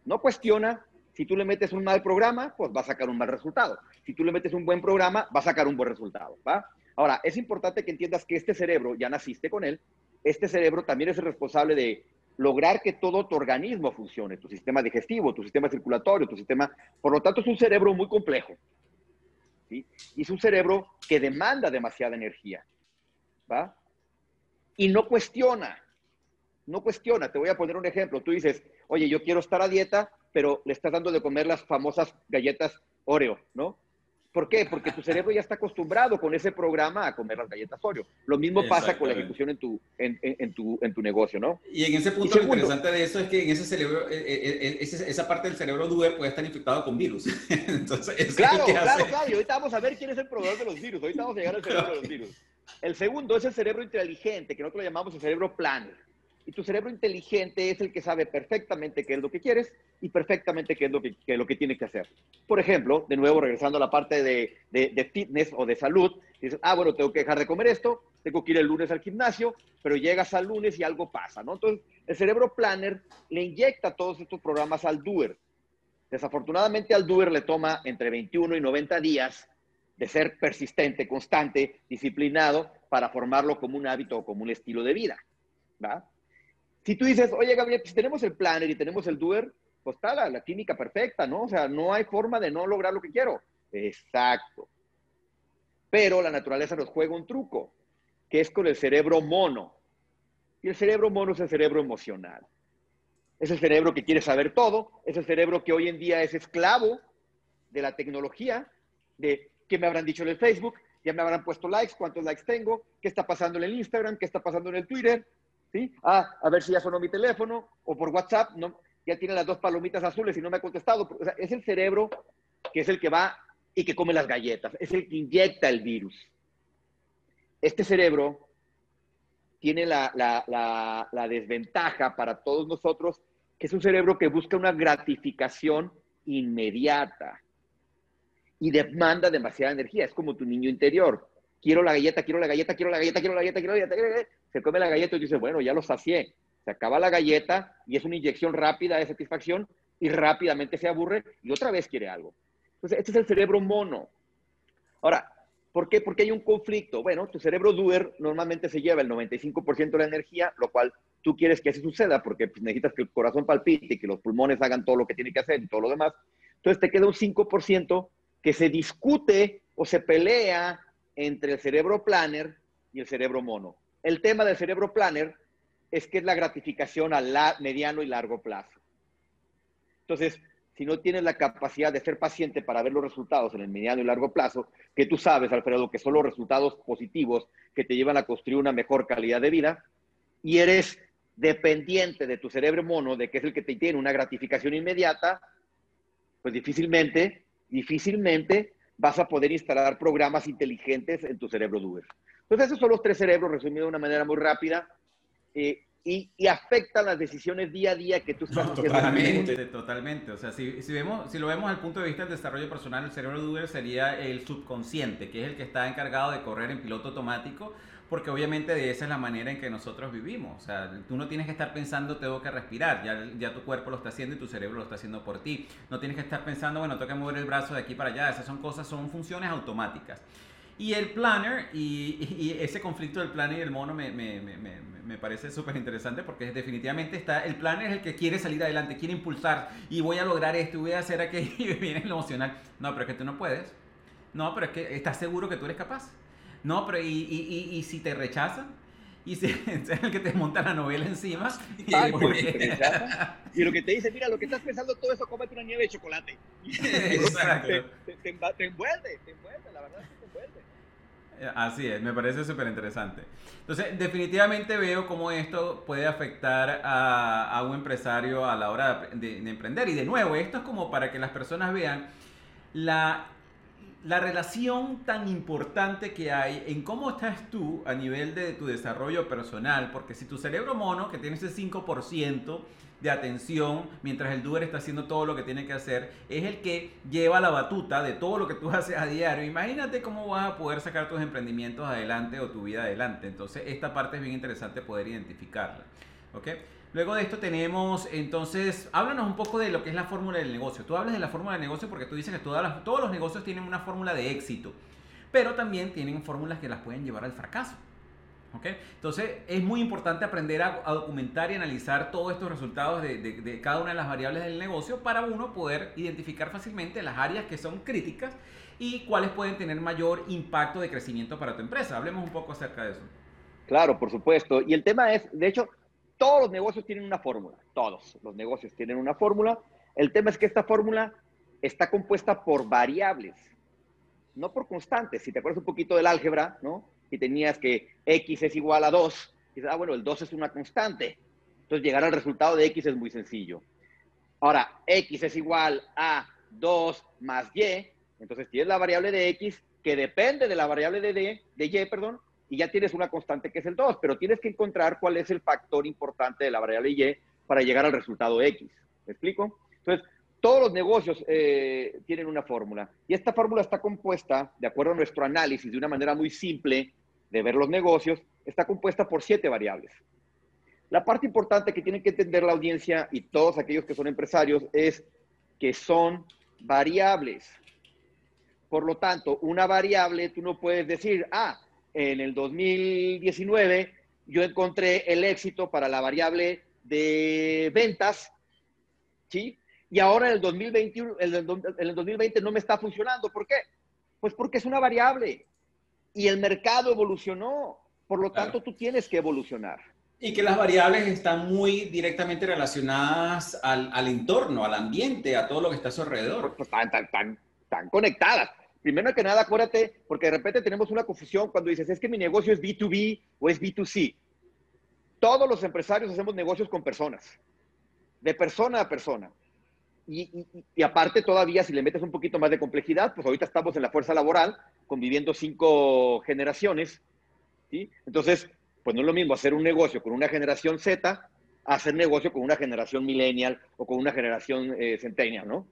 No cuestiona, si tú le metes un mal programa, pues va a sacar un mal resultado. Si tú le metes un buen programa, va a sacar un buen resultado, ¿va? Ahora, es importante que entiendas que este cerebro, ya naciste con él, este cerebro también es el responsable de lograr que todo tu organismo funcione, tu sistema digestivo, tu sistema circulatorio, tu sistema... Por lo tanto, es un cerebro muy complejo. ¿sí? Y es un cerebro que demanda demasiada energía. ¿va? Y no cuestiona. No cuestiona. Te voy a poner un ejemplo. Tú dices, oye, yo quiero estar a dieta, pero le estás dando de comer las famosas galletas Oreo, ¿no? ¿Por qué? Porque tu cerebro ya está acostumbrado con ese programa a comer las galletas Oreo. Lo mismo pasa con la ejecución en tu, en, en, tu, en tu negocio, ¿no? Y en ese punto lo interesante de eso es que en ese cerebro, eh, eh, eh, esa parte del cerebro duer puede estar infectado con virus. Entonces, claro, claro, claro. Y ahorita vamos a ver quién es el proveedor de los virus. Ahorita vamos a llegar al cerebro de los virus. El segundo es el cerebro inteligente, que nosotros lo llamamos el cerebro planner. Y tu cerebro inteligente es el que sabe perfectamente qué es lo que quieres y perfectamente qué es lo que, lo que tiene que hacer. Por ejemplo, de nuevo, regresando a la parte de, de, fitness o de salud, dices, ah, bueno, tengo que dejar de comer esto, tengo que ir el lunes al gimnasio, pero llegas al lunes y algo pasa, ¿no? Entonces, el cerebro planner le inyecta todos estos programas al doer. Desafortunadamente al doer le toma entre 21 y 90 días de ser persistente, constante, disciplinado, para formarlo como un hábito o como un estilo de vida. ¿va? Si tú dices, oye, Gabriel, si tenemos el planner y tenemos el doer, pues está la, la química perfecta, ¿no? O sea, no hay forma de no lograr lo que quiero. Exacto. Pero la naturaleza nos juega un truco. que es con el cerebro mono. Y el cerebro mono es el cerebro emocional. Es el cerebro que quiere saber todo, es el cerebro que hoy en día es esclavo de la tecnología, de qué me habrán dicho en el Facebook, ya me habrán puesto likes, cuántos likes tengo, qué está pasando en el Instagram, qué está pasando en el Twitter, ¿sí? Ah, a ver si ya sonó mi teléfono, o por WhatsApp, no, ya tiene las dos palomitas azules y no me ha contestado. O sea, es el cerebro que es el que va y que come las galletas, es el que inyecta el virus. Este cerebro tiene la, la, desventaja para todos nosotros, que es un cerebro que busca una gratificación inmediata y demanda demasiada energía. Es como tu niño interior. Quiero la galleta, quiero la galleta, quiero la galleta, quiero la galleta, quiero la galleta. Se come la galleta y dice, bueno, ya lo sacié. Se acaba la galleta y es una inyección rápida de satisfacción y rápidamente se aburre y otra vez quiere algo. Entonces, este es el cerebro mono. Ahora, ¿Por qué? Porque hay un conflicto. Bueno, tu cerebro doer normalmente se lleva el 95% de la energía, lo cual tú quieres que así suceda porque pues, necesitas que el corazón palpite y que los pulmones hagan todo lo que tiene que hacer y todo lo demás. Entonces te queda un 5% que se discute o se pelea entre el cerebro planner y el cerebro mono. El tema del cerebro planner es que es la gratificación a mediano y largo plazo. Entonces, si no tienes la capacidad de ser paciente para ver los resultados en el mediano y largo plazo, que tú sabes, Alfredo, que son los resultados positivos que te llevan a construir una mejor calidad de vida, y eres dependiente de tu cerebro mono, de que es el que te tiene una gratificación inmediata, pues difícilmente, difícilmente vas a poder instalar programas inteligentes en tu cerebro doer. Entonces, esos son los tres cerebros, resumidos de una manera muy rápida. Eh, y, afectan las decisiones día a día que tú estás haciendo. Totalmente, totalmente. O sea, si, si, vemos, si lo vemos al punto de vista del desarrollo personal, el cerebro Doer sería el subconsciente, que es el que está encargado de correr en piloto automático, porque obviamente de esa es la manera en que nosotros vivimos. O sea, tú no tienes que estar pensando, tengo que respirar, ya, ya tu cuerpo lo está haciendo y tu cerebro lo está haciendo por ti. No tienes que estar pensando, bueno, tengo que mover el brazo de aquí para allá. Esas son cosas, son funciones automáticas. Y el planner, y, ese conflicto del planner y el mono me, me, me, me parece súper interesante porque definitivamente está, el planner es el que quiere salir adelante, quiere impulsar y voy a lograr esto, voy a hacer aquello y viene lo emocional. No, pero es que tú no puedes. No, pero es que estás seguro que tú eres capaz. No, pero y, y, y, si te rechazan, y si es el que te monta la novela encima. Y, y, lo que te dice, mira, lo que estás pensando todo eso, cómete una nieve de chocolate. Exacto. Te, te, te, envuelve, te envuelve, la verdad. Así es, me parece súper interesante. Entonces, definitivamente veo cómo esto puede afectar a, un empresario a la hora de, emprender. Y de nuevo, esto es como para que las personas vean la, la relación tan importante que hay en cómo estás tú a nivel de tu desarrollo personal. Porque si tu cerebro mono, que tiene ese 5%, de atención mientras el doer está haciendo todo lo que tiene que hacer, es el que lleva la batuta de todo lo que tú haces a diario. Imagínate cómo vas a poder sacar tus emprendimientos adelante o tu vida adelante. Entonces, esta parte es bien interesante poder identificarla. ¿Ok? Luego de esto tenemos, entonces, háblanos un poco de lo que es la fórmula del negocio. Tú hablas de la fórmula del negocio porque tú dices que todas todos los negocios tienen una fórmula de éxito, pero también tienen fórmulas que las pueden llevar al fracaso. Entonces es muy importante aprender a, documentar y analizar todos estos resultados de, cada una de las variables del negocio para uno poder identificar fácilmente las áreas que son críticas y cuáles pueden tener mayor impacto de crecimiento para tu empresa. Hablemos un poco acerca de eso. Claro, por supuesto. Y el tema es, de hecho, todos los negocios tienen una fórmula. Todos los negocios tienen una fórmula. El tema es que esta fórmula está compuesta por variables, no por constantes. Si te acuerdas un poquito del álgebra, ¿no? y tenías que x es igual a 2, y dices, ah, bueno, el 2 es una constante. Entonces llegar al resultado de x es muy sencillo. Ahora, x es igual a 2 más y, entonces tienes la variable de x que depende de la variable de, d, de y, perdón, y ya tienes una constante que es el 2, pero tienes que encontrar cuál es el factor importante de la variable y para llegar al resultado x. ¿Me explico? Entonces, todos los negocios eh, tienen una fórmula y esta fórmula está compuesta, de acuerdo a nuestro análisis, de una manera muy simple de ver los negocios, está compuesta por siete variables. La parte importante que tiene que entender la audiencia y todos aquellos que son empresarios es que son variables. Por lo tanto, una variable, tú no puedes decir, ah, en el 2019 yo encontré el éxito para la variable de ventas, ¿sí? Y ahora en el 2021, en el 2020 no me está funcionando. ¿Por qué? Pues porque es una variable y el mercado evolucionó. Por lo tanto, tú tienes que evolucionar. Y que las variables están muy directamente relacionadas al, al, entorno, al ambiente, a todo lo que está a su alrededor. Pues, están, tan, tan, conectadas. Primero que nada, acuérdate, porque de repente tenemos una confusión cuando dices, es que mi negocio es B2B o es B2C. Todos los empresarios hacemos negocios con personas, de persona a persona. Y, aparte todavía, si le metes un poquito más de complejidad, pues ahorita estamos en la fuerza laboral, conviviendo cinco generaciones, ¿sí? Entonces, pues no es lo mismo hacer un negocio con una generación Z, hacer negocio con una generación millennial o con una generación eh, centennial, ¿no?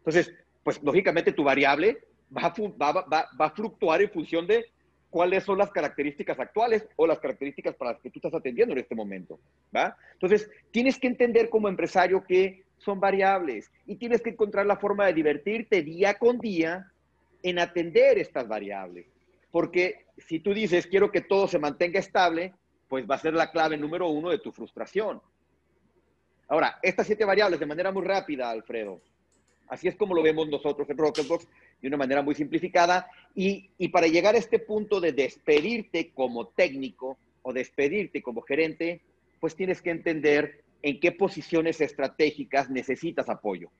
Entonces, pues lógicamente tu variable va a fluctuar en función de cuáles son las características actuales o las características para las que tú estás atendiendo en este momento, ¿va? Entonces, tienes que entender como empresario que son variables y tienes que encontrar la forma de divertirte día con día en atender estas variables. Porque si tú dices, quiero que todo se mantenga estable, pues va a ser la clave número uno de tu frustración. Ahora, estas siete variables de manera muy rápida, Alfredo. Así es como lo vemos nosotros en Rocketbox de una manera muy simplificada. Y, y, para llegar a este punto de despedirte como técnico o despedirte como gerente, pues tienes que entender en qué posiciones estratégicas necesitas apoyo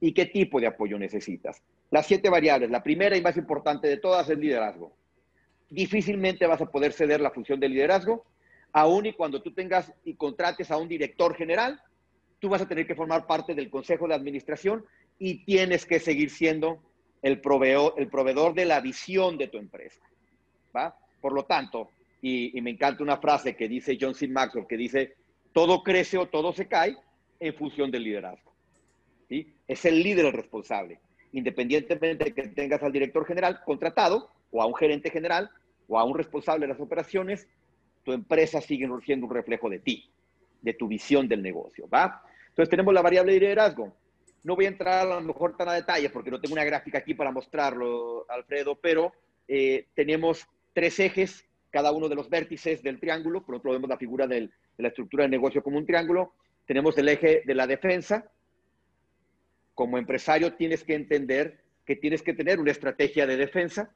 y qué tipo de apoyo necesitas. Las siete variables. La primera y más importante de todas es liderazgo. Difícilmente vas a poder ceder la función de liderazgo, aun y cuando tú tengas y contrates a un director general, tú vas a tener que formar parte del consejo de administración y tienes que seguir siendo el proveedor, de la visión de tu empresa. ¿va? Por lo tanto, y, me encanta una frase que dice John C. Maxwell, que dice, todo crece o todo se cae en función del liderazgo. ¿sí? Es el líder el responsable, independientemente de que tengas al director general contratado o a un gerente general o a un responsable de las operaciones, tu empresa sigue siendo un reflejo de ti, de tu visión del negocio, ¿va? Entonces tenemos la variable de liderazgo. No voy a entrar a lo mejor tan a detalle porque no tengo una gráfica aquí para mostrarlo, Alfredo, pero eh, tenemos tres ejes, cada uno de los vértices del triángulo. Por otro vemos la figura de la estructura de negocio como un triángulo. Tenemos el eje de la defensa. Como empresario tienes que entender que tienes que tener una estrategia de defensa.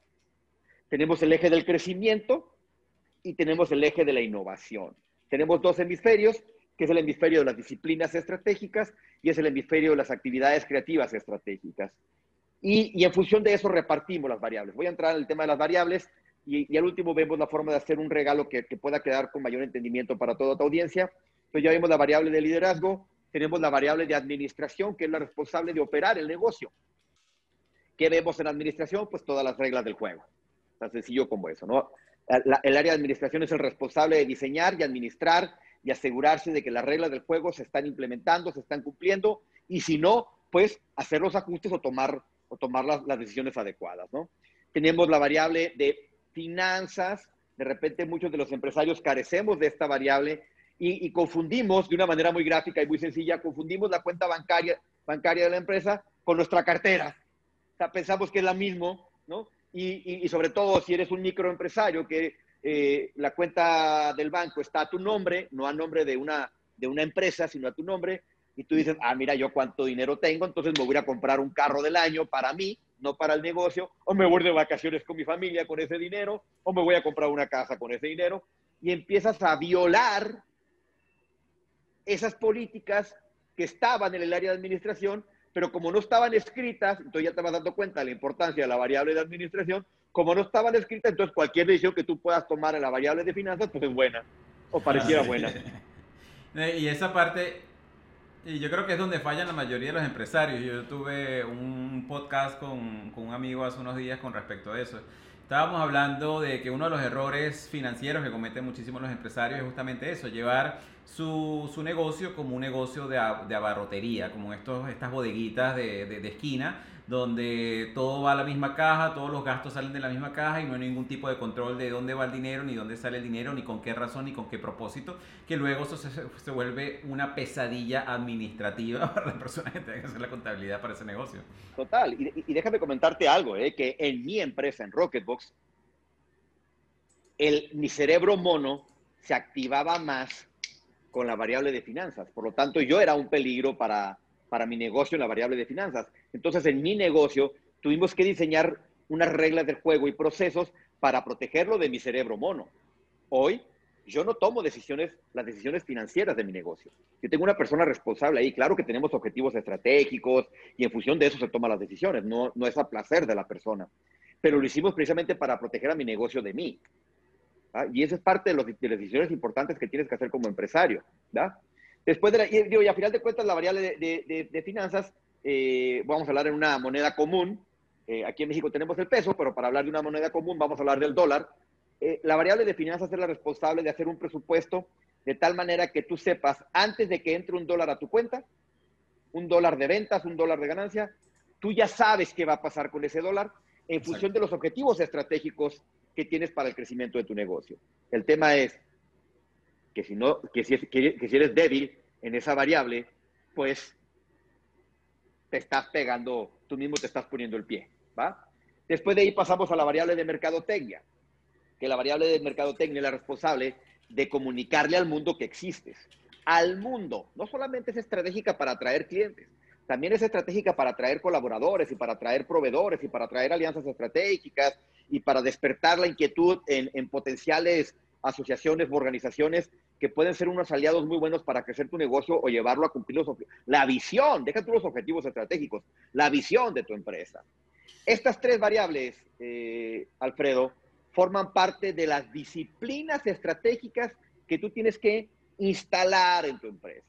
Tenemos el eje del crecimiento y tenemos el eje de la innovación. Tenemos dos hemisferios que es el hemisferio de las disciplinas estratégicas y es el hemisferio de las actividades creativas estratégicas. Y, en función de eso repartimos las variables. Voy a entrar en el tema de las variables y, al último vemos la forma de hacer un regalo que, pueda quedar con mayor entendimiento para toda tu audiencia. Entonces ya vemos la variable de liderazgo, tenemos la variable de administración, que es la responsable de operar el negocio. ¿Qué vemos en administración? Pues todas las reglas del juego. Tan sencillo como eso, ¿no? el área de administración es el responsable de diseñar y administrar y asegurarse de que las reglas del juego se están implementando, se están cumpliendo, y si no, pues hacer los ajustes o tomar, o tomar las, decisiones adecuadas, ¿no? Tenemos la variable de finanzas, de repente muchos de los empresarios carecemos de esta variable y, confundimos de una manera muy gráfica y muy sencilla, confundimos la cuenta bancaria, bancaria de la empresa con nuestra cartera. O pensamos que es la mismo, ¿no? Y sobre todo si eres un microempresario que eh, la cuenta del banco está a tu nombre, no a nombre de una, de una empresa, sino a tu nombre, y tú dices, ah, mira, yo cuánto dinero tengo, entonces me voy a comprar un carro del año para mí, no para el negocio, o me voy de vacaciones con mi familia con ese dinero, o me voy a comprar una casa con ese dinero, y empiezas a violar esas políticas que estaban en el área de administración, pero como no estaban escritas, entonces ya te vas dando cuenta de la importancia de la variable de administración, como no estaban escritas, entonces cualquier decisión que tú puedas tomar en la variable de finanzas, pues es buena, o pareciera ah, buena. Y esa parte, y yo creo que es donde fallan la mayoría de los empresarios. Yo tuve un podcast con, con un amigo hace unos días con respecto a eso. Estábamos hablando de que uno de los errores financieros que cometen muchísimos los empresarios es justamente eso, llevar su, su negocio como un negocio de, de abarrotería, como estos, estas bodeguitas de, de, de esquina, donde todo va a la misma caja, todos los gastos salen de la misma caja y no hay ningún tipo de control de dónde va el dinero, ni dónde sale el dinero, ni con qué razón, ni con qué propósito, que luego eso se, vuelve una pesadilla administrativa para la persona que tenga que hacer la contabilidad para ese negocio. Total, y, déjame comentarte algo, eh, que en mi empresa, en Rocketbox, el, mi cerebro mono se activaba más con la variable de finanzas, por lo tanto yo era un peligro para para mi negocio en la variable de finanzas. Entonces, en mi negocio tuvimos que diseñar unas reglas del juego y procesos para protegerlo de mi cerebro mono. hoy yo no tomo decisiones, las decisiones financieras de mi negocio. Yo tengo una persona responsable ahí. Claro que tenemos objetivos estratégicos y en función de eso se toman las decisiones. No, no es a placer de la persona. Pero lo hicimos precisamente para proteger a mi negocio de mí. Y esa es parte de, de, las decisiones importantes que tienes que hacer como empresario. Después de la, y, digo, y a final de cuentas, la variable de, de, finanzas, eh, vamos a hablar en una moneda común. Eh, aquí en México tenemos el peso, pero para hablar de una moneda común vamos a hablar del dólar. Eh, la variable de finanzas es la responsable de hacer un presupuesto de tal manera que tú sepas antes de que entre un dólar a tu cuenta, un dólar de ventas, un dólar de ganancia, tú ya sabes qué va a pasar con ese dólar en función de los objetivos estratégicos que tienes para el crecimiento de tu negocio. El tema es que si, no, que si, que si eres débil en esa variable, pues te estás pegando, tú mismo te estás poniendo el pie, ¿va? Después de ahí pasamos a la variable de mercadotecnia que la variable de mercadotecnia es la responsable de comunicarle al mundo que existes. Al mundo. No solamente es estratégica para atraer clientes, también es estratégica para atraer colaboradores y para atraer proveedores y para atraer alianzas estratégicas y para despertar la inquietud en, potenciales asociaciones o organizaciones que pueden ser unos aliados muy buenos para crecer tu negocio o llevarlo a cumplir los La visión, deja tú los objetivos estratégicos, la visión de tu empresa. Estas tres variables, eh, Alfredo, forman parte de las disciplinas estratégicas que tú tienes que instalar en tu empresa.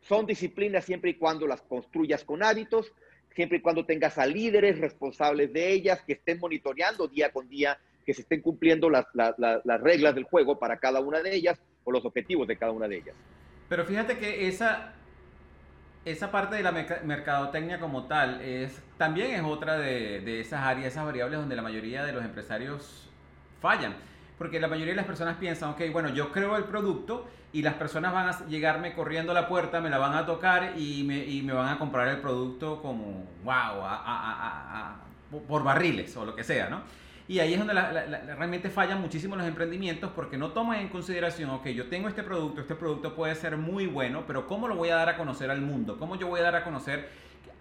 Son disciplinas siempre y cuando las construyas con hábitos, siempre y cuando tengas a líderes responsables de ellas, que estén monitoreando día con día, que se estén cumpliendo las, las reglas del juego para cada una de ellas o los objetivos de cada una de ellas. Pero fíjate que esa, esa parte de la mercadotecnia como tal es también es otra de, de, esas áreas, esas variables donde la mayoría de los empresarios fallan. Porque la mayoría de las personas piensan, ok, bueno, yo creo el producto y las personas van a llegarme corriendo a la puerta, me la van a tocar y me, y me van a comprar el producto como, wow, por barriles o lo que sea, ¿no? Y ahí es donde realmente fallan muchísimo los emprendimientos porque no toman en consideración, ok, yo tengo este producto, este producto puede ser muy bueno, pero ¿cómo lo voy a dar a conocer al mundo? ¿Cómo yo voy a dar a conocer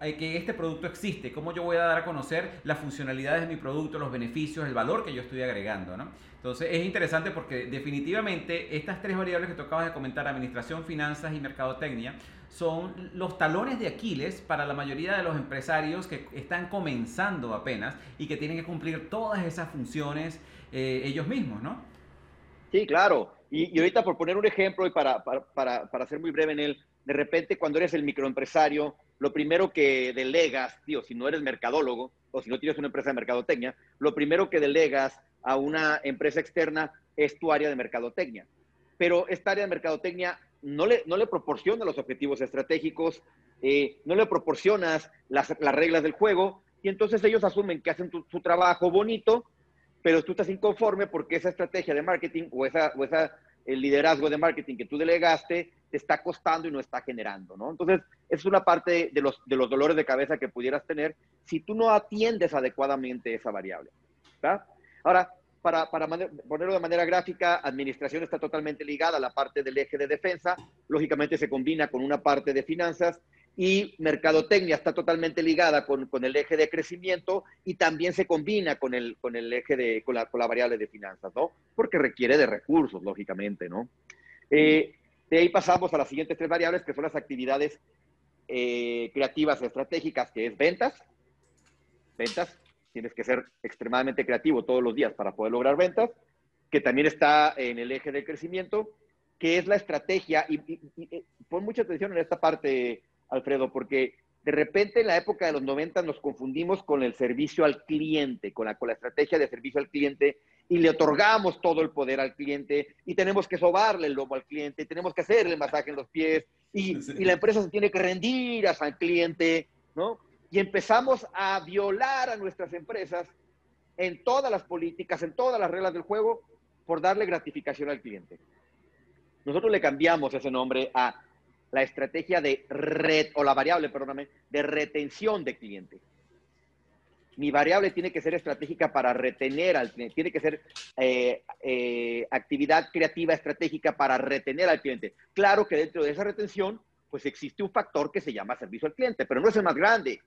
que este producto existe? ¿Cómo yo voy a dar a conocer las funcionalidades de mi producto, los beneficios, el valor que yo estoy agregando? ¿no? Entonces es interesante porque definitivamente estas tres variables que tocabas de comentar, administración, finanzas y mercadotecnia, son los talones de Aquiles para la mayoría de los empresarios que están comenzando apenas y que tienen que cumplir todas esas funciones eh, ellos mismos, ¿no? Sí, claro. Y, ahorita por poner un ejemplo y para, para, para, ser muy breve en él, de repente cuando eres el microempresario, lo primero que delegas, tío, si no eres mercadólogo o si no tienes una empresa de mercadotecnia, lo primero que delegas a una empresa externa es tu área de mercadotecnia. Pero esta área de mercadotecnia no le, no le proporciona los objetivos estratégicos, eh, no le proporcionas las, reglas del juego, y entonces ellos asumen que hacen su trabajo bonito, pero tú estás inconforme porque esa estrategia de marketing o, esa, o esa, el liderazgo de marketing que tú delegaste te está costando y no está generando, ¿no? Entonces, es una parte de los, de los dolores de cabeza que pudieras tener si tú no atiendes adecuadamente esa variable. Ahora, para, ponerlo de manera gráfica, administración está totalmente ligada a la parte del eje de defensa, lógicamente se combina con una parte de finanzas y mercadotecnia está totalmente ligada con, el eje de crecimiento y también se combina con el, con el eje de, con la, variable de finanzas, ¿no? Porque requiere de recursos, lógicamente, ¿no? Eh, de ahí pasamos a las siguientes tres variables, que son las actividades eh, creativas estratégicas, que es ventas, ventas, tienes que ser extremadamente creativo todos los días para poder lograr ventas, que también está en el eje de crecimiento, que es la estrategia, y, pon mucha atención en esta parte, Alfredo, porque de repente en la época de los 90 nos confundimos con el servicio al cliente, con la, con la estrategia de servicio al cliente, y le otorgamos todo el poder al cliente, y tenemos que sobarle el lomo al cliente, tenemos que hacerle masaje en los pies, y, y la empresa se tiene que rendir al cliente, ¿no? Y empezamos a violar a nuestras empresas en todas las políticas, en todas las reglas del juego, por darle gratificación al cliente. Nosotros le cambiamos ese nombre a la estrategia de red, o la variable, perdóname, de retención de cliente. Mi variable tiene que ser estratégica para retener al cliente, tiene que ser eh, eh, actividad creativa estratégica para retener al cliente. Claro que dentro de esa retención, pues existe un factor que se llama servicio al cliente, pero no es el más grande.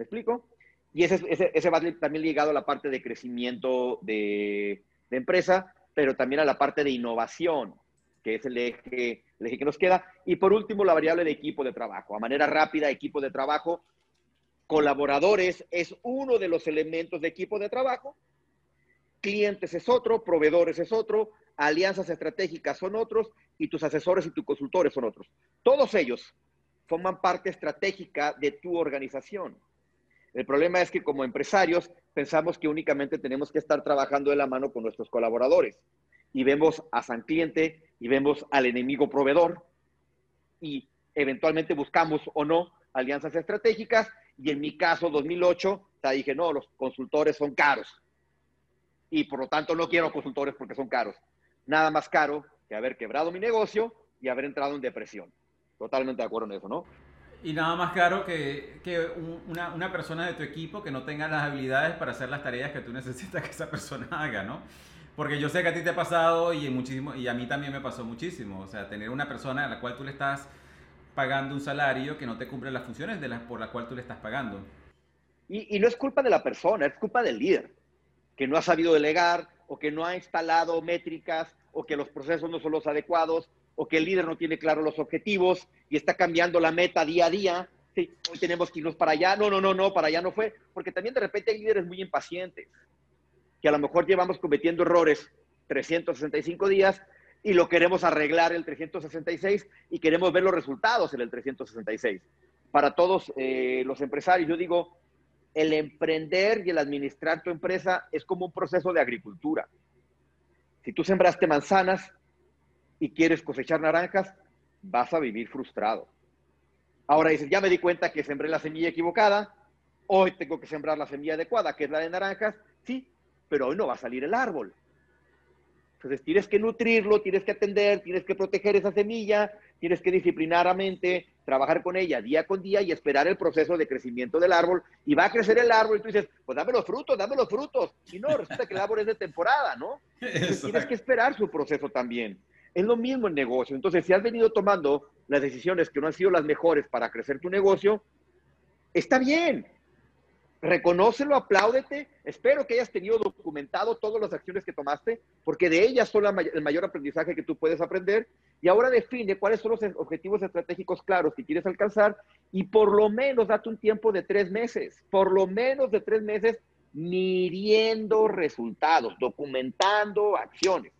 ¿Me explico? Y ese, ese, ese va también ligado a la parte de crecimiento de, empresa, pero también a la parte de innovación, que es el eje, el eje que nos queda. Y por último, la variable de equipo de trabajo. A manera rápida, equipo de trabajo, colaboradores es uno de los elementos de equipo de trabajo, clientes es otro, proveedores es otro, alianzas estratégicas son otros y tus asesores y tus consultores son otros. Todos ellos forman parte estratégica de tu organización. El problema es que como empresarios pensamos que únicamente tenemos que estar trabajando de la mano con nuestros colaboradores y vemos a San Cliente y vemos al enemigo proveedor y eventualmente buscamos o no alianzas estratégicas y en mi caso 2008 te dije no, los consultores son caros y por lo tanto no quiero consultores porque son caros. Nada más caro que haber quebrado mi negocio y haber entrado en depresión. Totalmente de acuerdo en eso, ¿no? Y nada más caro que, que una, una, persona de tu equipo que no tenga las habilidades para hacer las tareas que tú necesitas que esa persona haga, ¿no? Porque yo sé que a ti te ha pasado y, muchísimo, y a mí también me pasó muchísimo. O sea, tener una persona a la cual tú le estás pagando un salario que no te cumple las funciones por las cuales tú le estás pagando. Y, y no es culpa de la persona, es culpa del líder, que no ha sabido delegar o que no ha instalado métricas o que los procesos no son los adecuados o que el líder no tiene claro los objetivos y está cambiando la meta día a día. Hoy tenemos que irnos para allá. No, no, no, no, para allá no fue. Porque también de repente hay líderes muy impacientes, que a lo mejor llevamos cometiendo errores 365 días y lo queremos arreglar el 366 y queremos ver los resultados en el 366. Para todos eh, los empresarios, yo digo, el emprender y el administrar tu empresa es como un proceso de agricultura. Si tú sembraste manzanas, y quieres cosechar naranjas, vas a vivir frustrado. Ahora dices, ya me di cuenta que sembré la semilla equivocada, hoy tengo que sembrar la semilla adecuada, que es la de naranjas, sí, pero hoy no va a salir el árbol. Entonces tienes que nutrirlo, tienes que atender, tienes que proteger esa semilla, tienes que disciplinaramente trabajar con ella día con día y esperar el proceso de crecimiento del árbol. Y va a crecer el árbol y tú dices, pues dame los frutos, dame los frutos. Y no, resulta que el árbol es de temporada, ¿no? tienes que esperar su proceso también. Es lo mismo en negocio. Entonces, si has venido tomando las decisiones que no han sido las mejores para crecer tu negocio, está bien. Reconócelo, apláudete. Espero que hayas tenido documentado todas las acciones que tomaste, porque de ellas son el mayor aprendizaje que tú puedes aprender. Y ahora define cuáles son los objetivos estratégicos claros que quieres alcanzar y por lo menos date un tiempo de tres meses, por lo menos de tres meses midiendo resultados, documentando acciones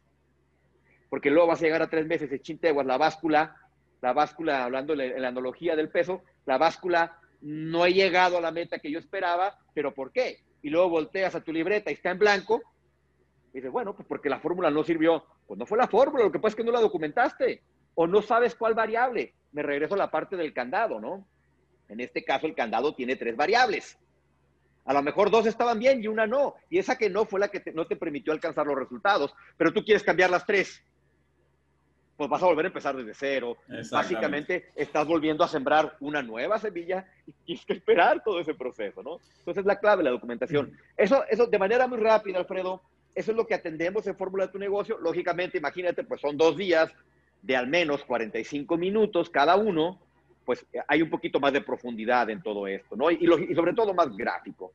porque luego vas a llegar a tres meses de chinteguas, la báscula, la báscula, hablando en la analogía del peso, la báscula no he llegado a la meta que yo esperaba, pero ¿por qué? Y luego volteas a tu libreta y está en blanco, y dices, bueno, pues porque la fórmula no sirvió. Pues no fue la fórmula, lo que pasa es que no la documentaste, o no sabes cuál variable. Me regreso a la parte del candado, ¿no? En este caso, el candado tiene tres variables. A lo mejor dos estaban bien y una no. Y esa que no fue la que no te permitió alcanzar los resultados. Pero tú quieres cambiar las tres pues vas a volver a empezar desde cero. Básicamente estás volviendo a sembrar una nueva semilla y tienes que esperar todo ese proceso, ¿no? Entonces es la clave, la documentación. Eso, eso de manera muy rápida, Alfredo, eso es lo que atendemos en Fórmula de tu negocio. Lógicamente, imagínate, pues son dos días de al menos 45 minutos cada uno, pues hay un poquito más de profundidad en todo esto, ¿no? Y, y sobre todo más gráfico.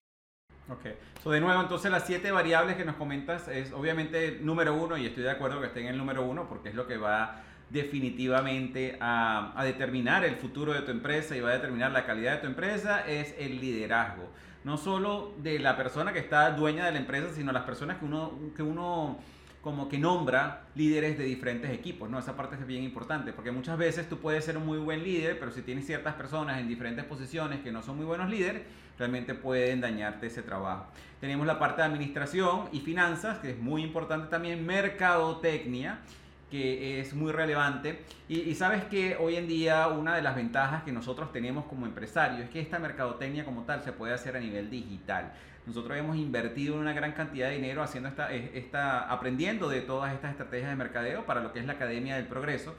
Ok, so de nuevo, entonces las siete variables que nos comentas es obviamente número uno, y estoy de acuerdo que esté en el número uno, porque es lo que va definitivamente a, a, determinar el futuro de tu empresa y va a determinar la calidad de tu empresa, es el liderazgo. No solo de la persona que está dueña de la empresa, sino las personas que uno, que uno como que nombra líderes de diferentes equipos, ¿no? Esa parte es bien importante, porque muchas veces tú puedes ser un muy buen líder, pero si tienes ciertas personas en diferentes posiciones que no son muy buenos líderes, realmente pueden dañarte ese trabajo. Tenemos la parte de administración y finanzas, que es muy importante también, mercadotecnia, que es muy relevante. Y, y, sabes que hoy en día una de las ventajas que nosotros tenemos como empresarios es que esta mercadotecnia como tal se puede hacer a nivel digital. Nosotros hemos invertido una gran cantidad de dinero haciendo esta, esta, aprendiendo de todas estas estrategias de mercadeo para lo que es la Academia del Progreso.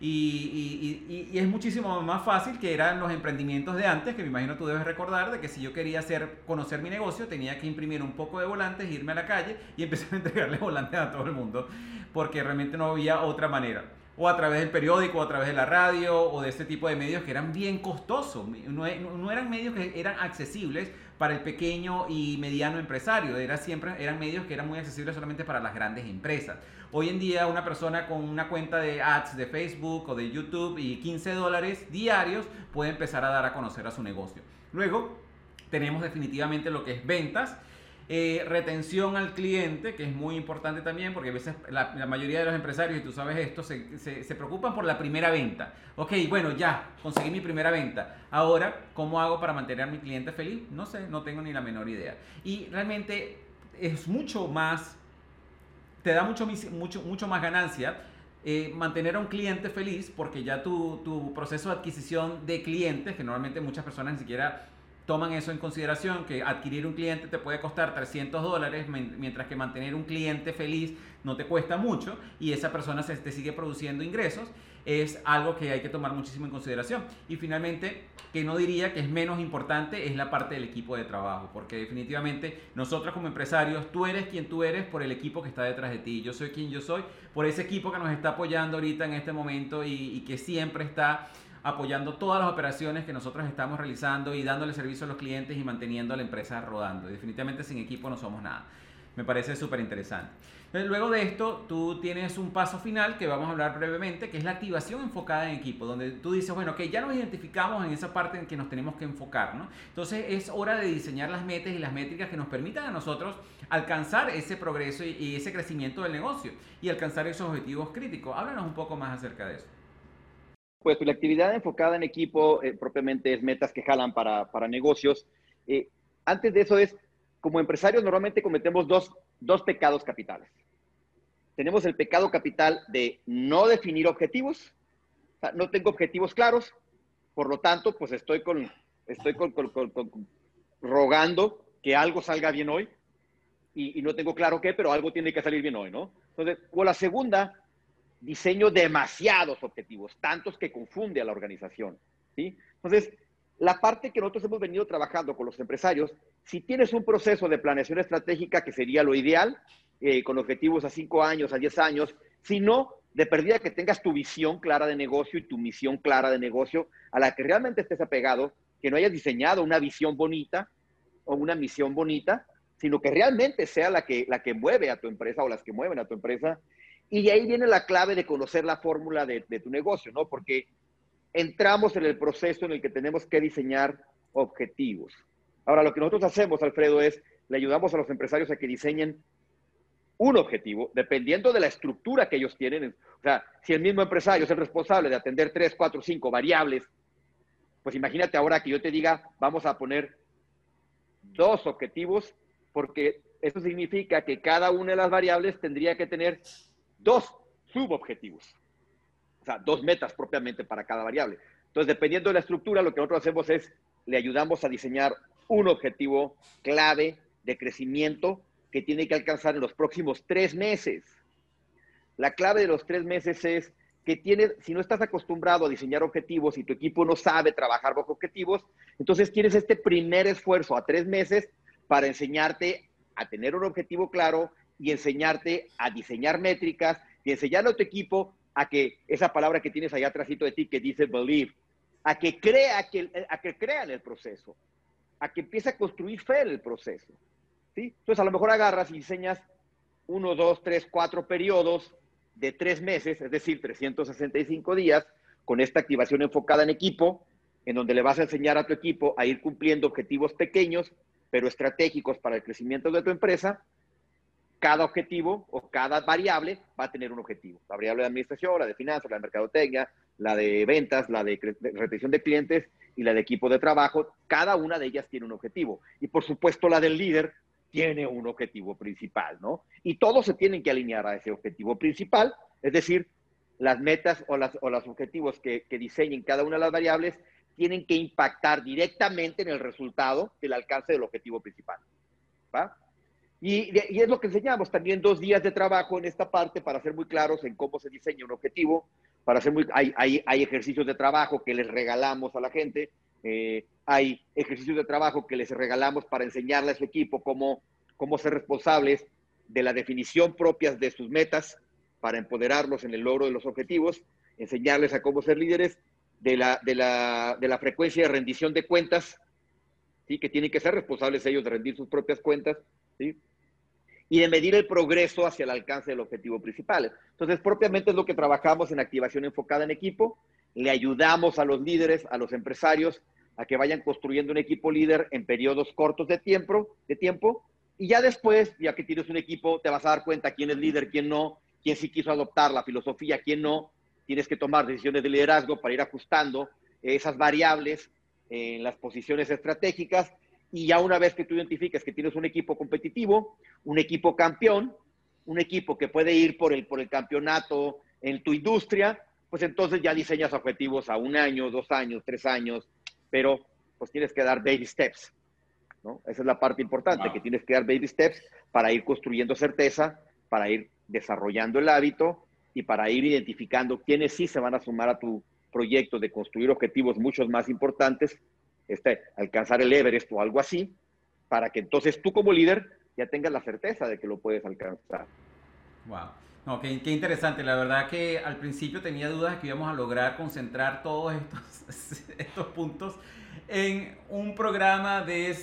Y, es muchísimo más fácil que eran los emprendimientos de antes, que me imagino tú debes recordar, de que si yo quería hacer, conocer mi negocio, tenía que imprimir un poco de volantes, irme a la calle y empezar a entregarle volantes a todo el mundo, porque realmente no había otra manera. O a través del periódico, o a través de la radio, o de este tipo de medios que eran bien costosos. No, no eran medios que eran accesibles para el pequeño y mediano empresario. Era siempre, eran medios que eran muy accesibles solamente para las grandes empresas. Hoy en día una persona con una cuenta de ads de Facebook o de YouTube y 15 dólares diarios puede empezar a dar a conocer a su negocio. Luego tenemos definitivamente lo que es ventas eh, retención al cliente, que es muy importante también, porque a veces la, mayoría de los empresarios, y tú sabes esto, se, se, preocupan por la primera venta. Ok, bueno, ya, conseguí mi primera venta. Ahora, ¿cómo hago para mantener a mi cliente feliz? No sé, no tengo ni la menor idea. Y realmente es mucho más, te da mucho, mucho, mucho más ganancia eh, mantener a un cliente feliz porque ya tu, tu, proceso de adquisición de clientes, que normalmente muchas personas ni siquiera toman eso en consideración, que adquirir un cliente te puede costar 300 dólares, mientras que mantener un cliente feliz no te cuesta mucho y esa persona se te sigue produciendo ingresos, es algo que hay que tomar muchísimo en consideración. Y finalmente, que no diría que es menos importante, es la parte del equipo de trabajo, porque definitivamente nosotros como empresarios, tú eres quien tú eres por el equipo que está detrás de ti, yo soy quien yo soy, por ese equipo que nos está apoyando ahorita en este momento y, que siempre está apoyando todas las operaciones que nosotros estamos realizando y dándole servicio a los clientes y manteniendo a la empresa rodando. Definitivamente sin equipo no somos nada. Me parece súper interesante. Luego de esto, tú tienes un paso final que vamos a hablar brevemente, que es la activación enfocada en equipo, donde tú dices, bueno, que ya nos identificamos en esa parte en que nos tenemos que enfocar, ¿no? Entonces es hora de diseñar las metas y las métricas que nos permitan a nosotros alcanzar ese progreso y, ese crecimiento del negocio y alcanzar esos objetivos críticos. Háblanos un poco más acerca de eso. Pues la actividad enfocada en equipo eh, propiamente es metas que jalan para, para negocios. Eh, antes de eso es, como empresarios normalmente cometemos dos, dos pecados capitales. Tenemos el pecado capital de no definir objetivos, no tengo objetivos claros, por lo tanto, pues estoy con, estoy con, rogando que algo salga bien hoy y, no tengo claro qué, pero algo tiene que salir bien hoy, ¿no? Entonces, o la segunda diseño demasiados objetivos, tantos que confunde a la organización. ¿sí? Entonces, la parte que nosotros hemos venido trabajando con los empresarios, si tienes un proceso de planeación estratégica, que sería lo ideal, eh, con objetivos a 5 años, a 10 años, si no, de perdida que tengas tu visión clara de negocio y tu misión clara de negocio a la que realmente estés apegado, que no hayas diseñado una visión bonita o una misión bonita, sino que realmente sea la que, la que mueve a tu empresa o las que mueven a tu empresa y ahí viene la clave de conocer la fórmula de, tu negocio, ¿no? Porque entramos en el proceso en el que tenemos que diseñar objetivos. Ahora, lo que nosotros hacemos, Alfredo, es le ayudamos a los empresarios a que diseñen un objetivo, dependiendo de la estructura que ellos tienen. O sea, si el mismo empresario es el responsable de atender tres, cuatro, cinco variables, pues imagínate ahora que yo te diga, vamos a poner dos objetivos, porque eso significa que cada una de las variables tendría que tener dos subobjetivos, o sea, dos metas propiamente para cada variable. Entonces, dependiendo de la estructura, lo que nosotros hacemos es, le ayudamos a diseñar un objetivo clave de crecimiento que tiene que alcanzar en los próximos tres meses. La clave de los tres meses es que tienes, si no estás acostumbrado a diseñar objetivos y tu equipo no sabe trabajar bajo objetivos, entonces tienes este primer esfuerzo a tres meses para enseñarte a tener un objetivo claro, y enseñarte a diseñar métricas y enseñarle a tu equipo a que esa palabra que tienes allá atrásito de ti que dice believe, a que crea que, a que crea en el proceso, a que empiece a construir fe en el proceso. ¿sí? Entonces a lo mejor agarras y diseñas uno, dos, tres, cuatro periodos de tres meses, es decir, 365 días, con esta activación enfocada en equipo, en donde le vas a enseñar a tu equipo a ir cumpliendo objetivos pequeños, pero estratégicos para el crecimiento de tu empresa, cada objetivo o cada variable va a tener un objetivo. La variable de administración, la de finanzas, la de mercadotecnia, la de ventas, la de retención de clientes y la de equipo de trabajo, cada una de ellas tiene un objetivo. Y por supuesto la del líder tiene un objetivo principal, ¿no? Y todos se tienen que alinear a ese objetivo principal, es decir, las metas o, las, o los objetivos que, que diseñen cada una de las variables tienen que impactar directamente en el resultado del alcance del objetivo principal. ¿va? Y, es lo que enseñamos, también dos días de trabajo en esta parte para ser muy claros en cómo se diseña un objetivo, para ser muy, hay, hay, hay ejercicios de trabajo que les regalamos a la gente, eh, hay ejercicios de trabajo que les regalamos para enseñarle a su equipo cómo, cómo ser responsables de la definición propias de sus metas para empoderarlos en el logro de los objetivos, enseñarles a cómo ser líderes, de la, de la, de la frecuencia de rendición de cuentas ¿sí? que tienen que ser responsables ellos de rendir sus propias cuentas, ¿sí? Y de medir el progreso hacia el alcance del objetivo principal. Entonces, propiamente es lo que trabajamos en activación enfocada en equipo, le ayudamos a los líderes, a los empresarios, a que vayan construyendo un equipo líder en periodos cortos de tiempo, de tiempo, y ya después, ya que tienes un equipo, te vas a dar cuenta quién es líder, quién no, quién sí quiso adoptar la filosofía, quién no. Tienes que tomar decisiones de liderazgo para ir ajustando esas variables en las posiciones estratégicas y ya una vez que tú identifiques que tienes un equipo competitivo, un equipo campeón, un equipo que puede ir por el, por el campeonato en tu industria, pues entonces ya diseñas objetivos a un año, dos años, tres años, pero pues tienes que dar baby steps, ¿no? Esa es la parte importante, que tienes que dar baby steps para ir construyendo certeza, para ir desarrollando el hábito y para ir identificando quiénes sí se van a sumar a tu proyecto de construir objetivos muchos más importantes este, alcanzar el Everest o algo así, para que entonces tú como líder ya tengas la certeza de que lo puedes alcanzar. Wow. No, qué, qué, interesante. La verdad que al principio tenía dudas que íbamos a lograr concentrar todos estos, estos puntos en un programa de,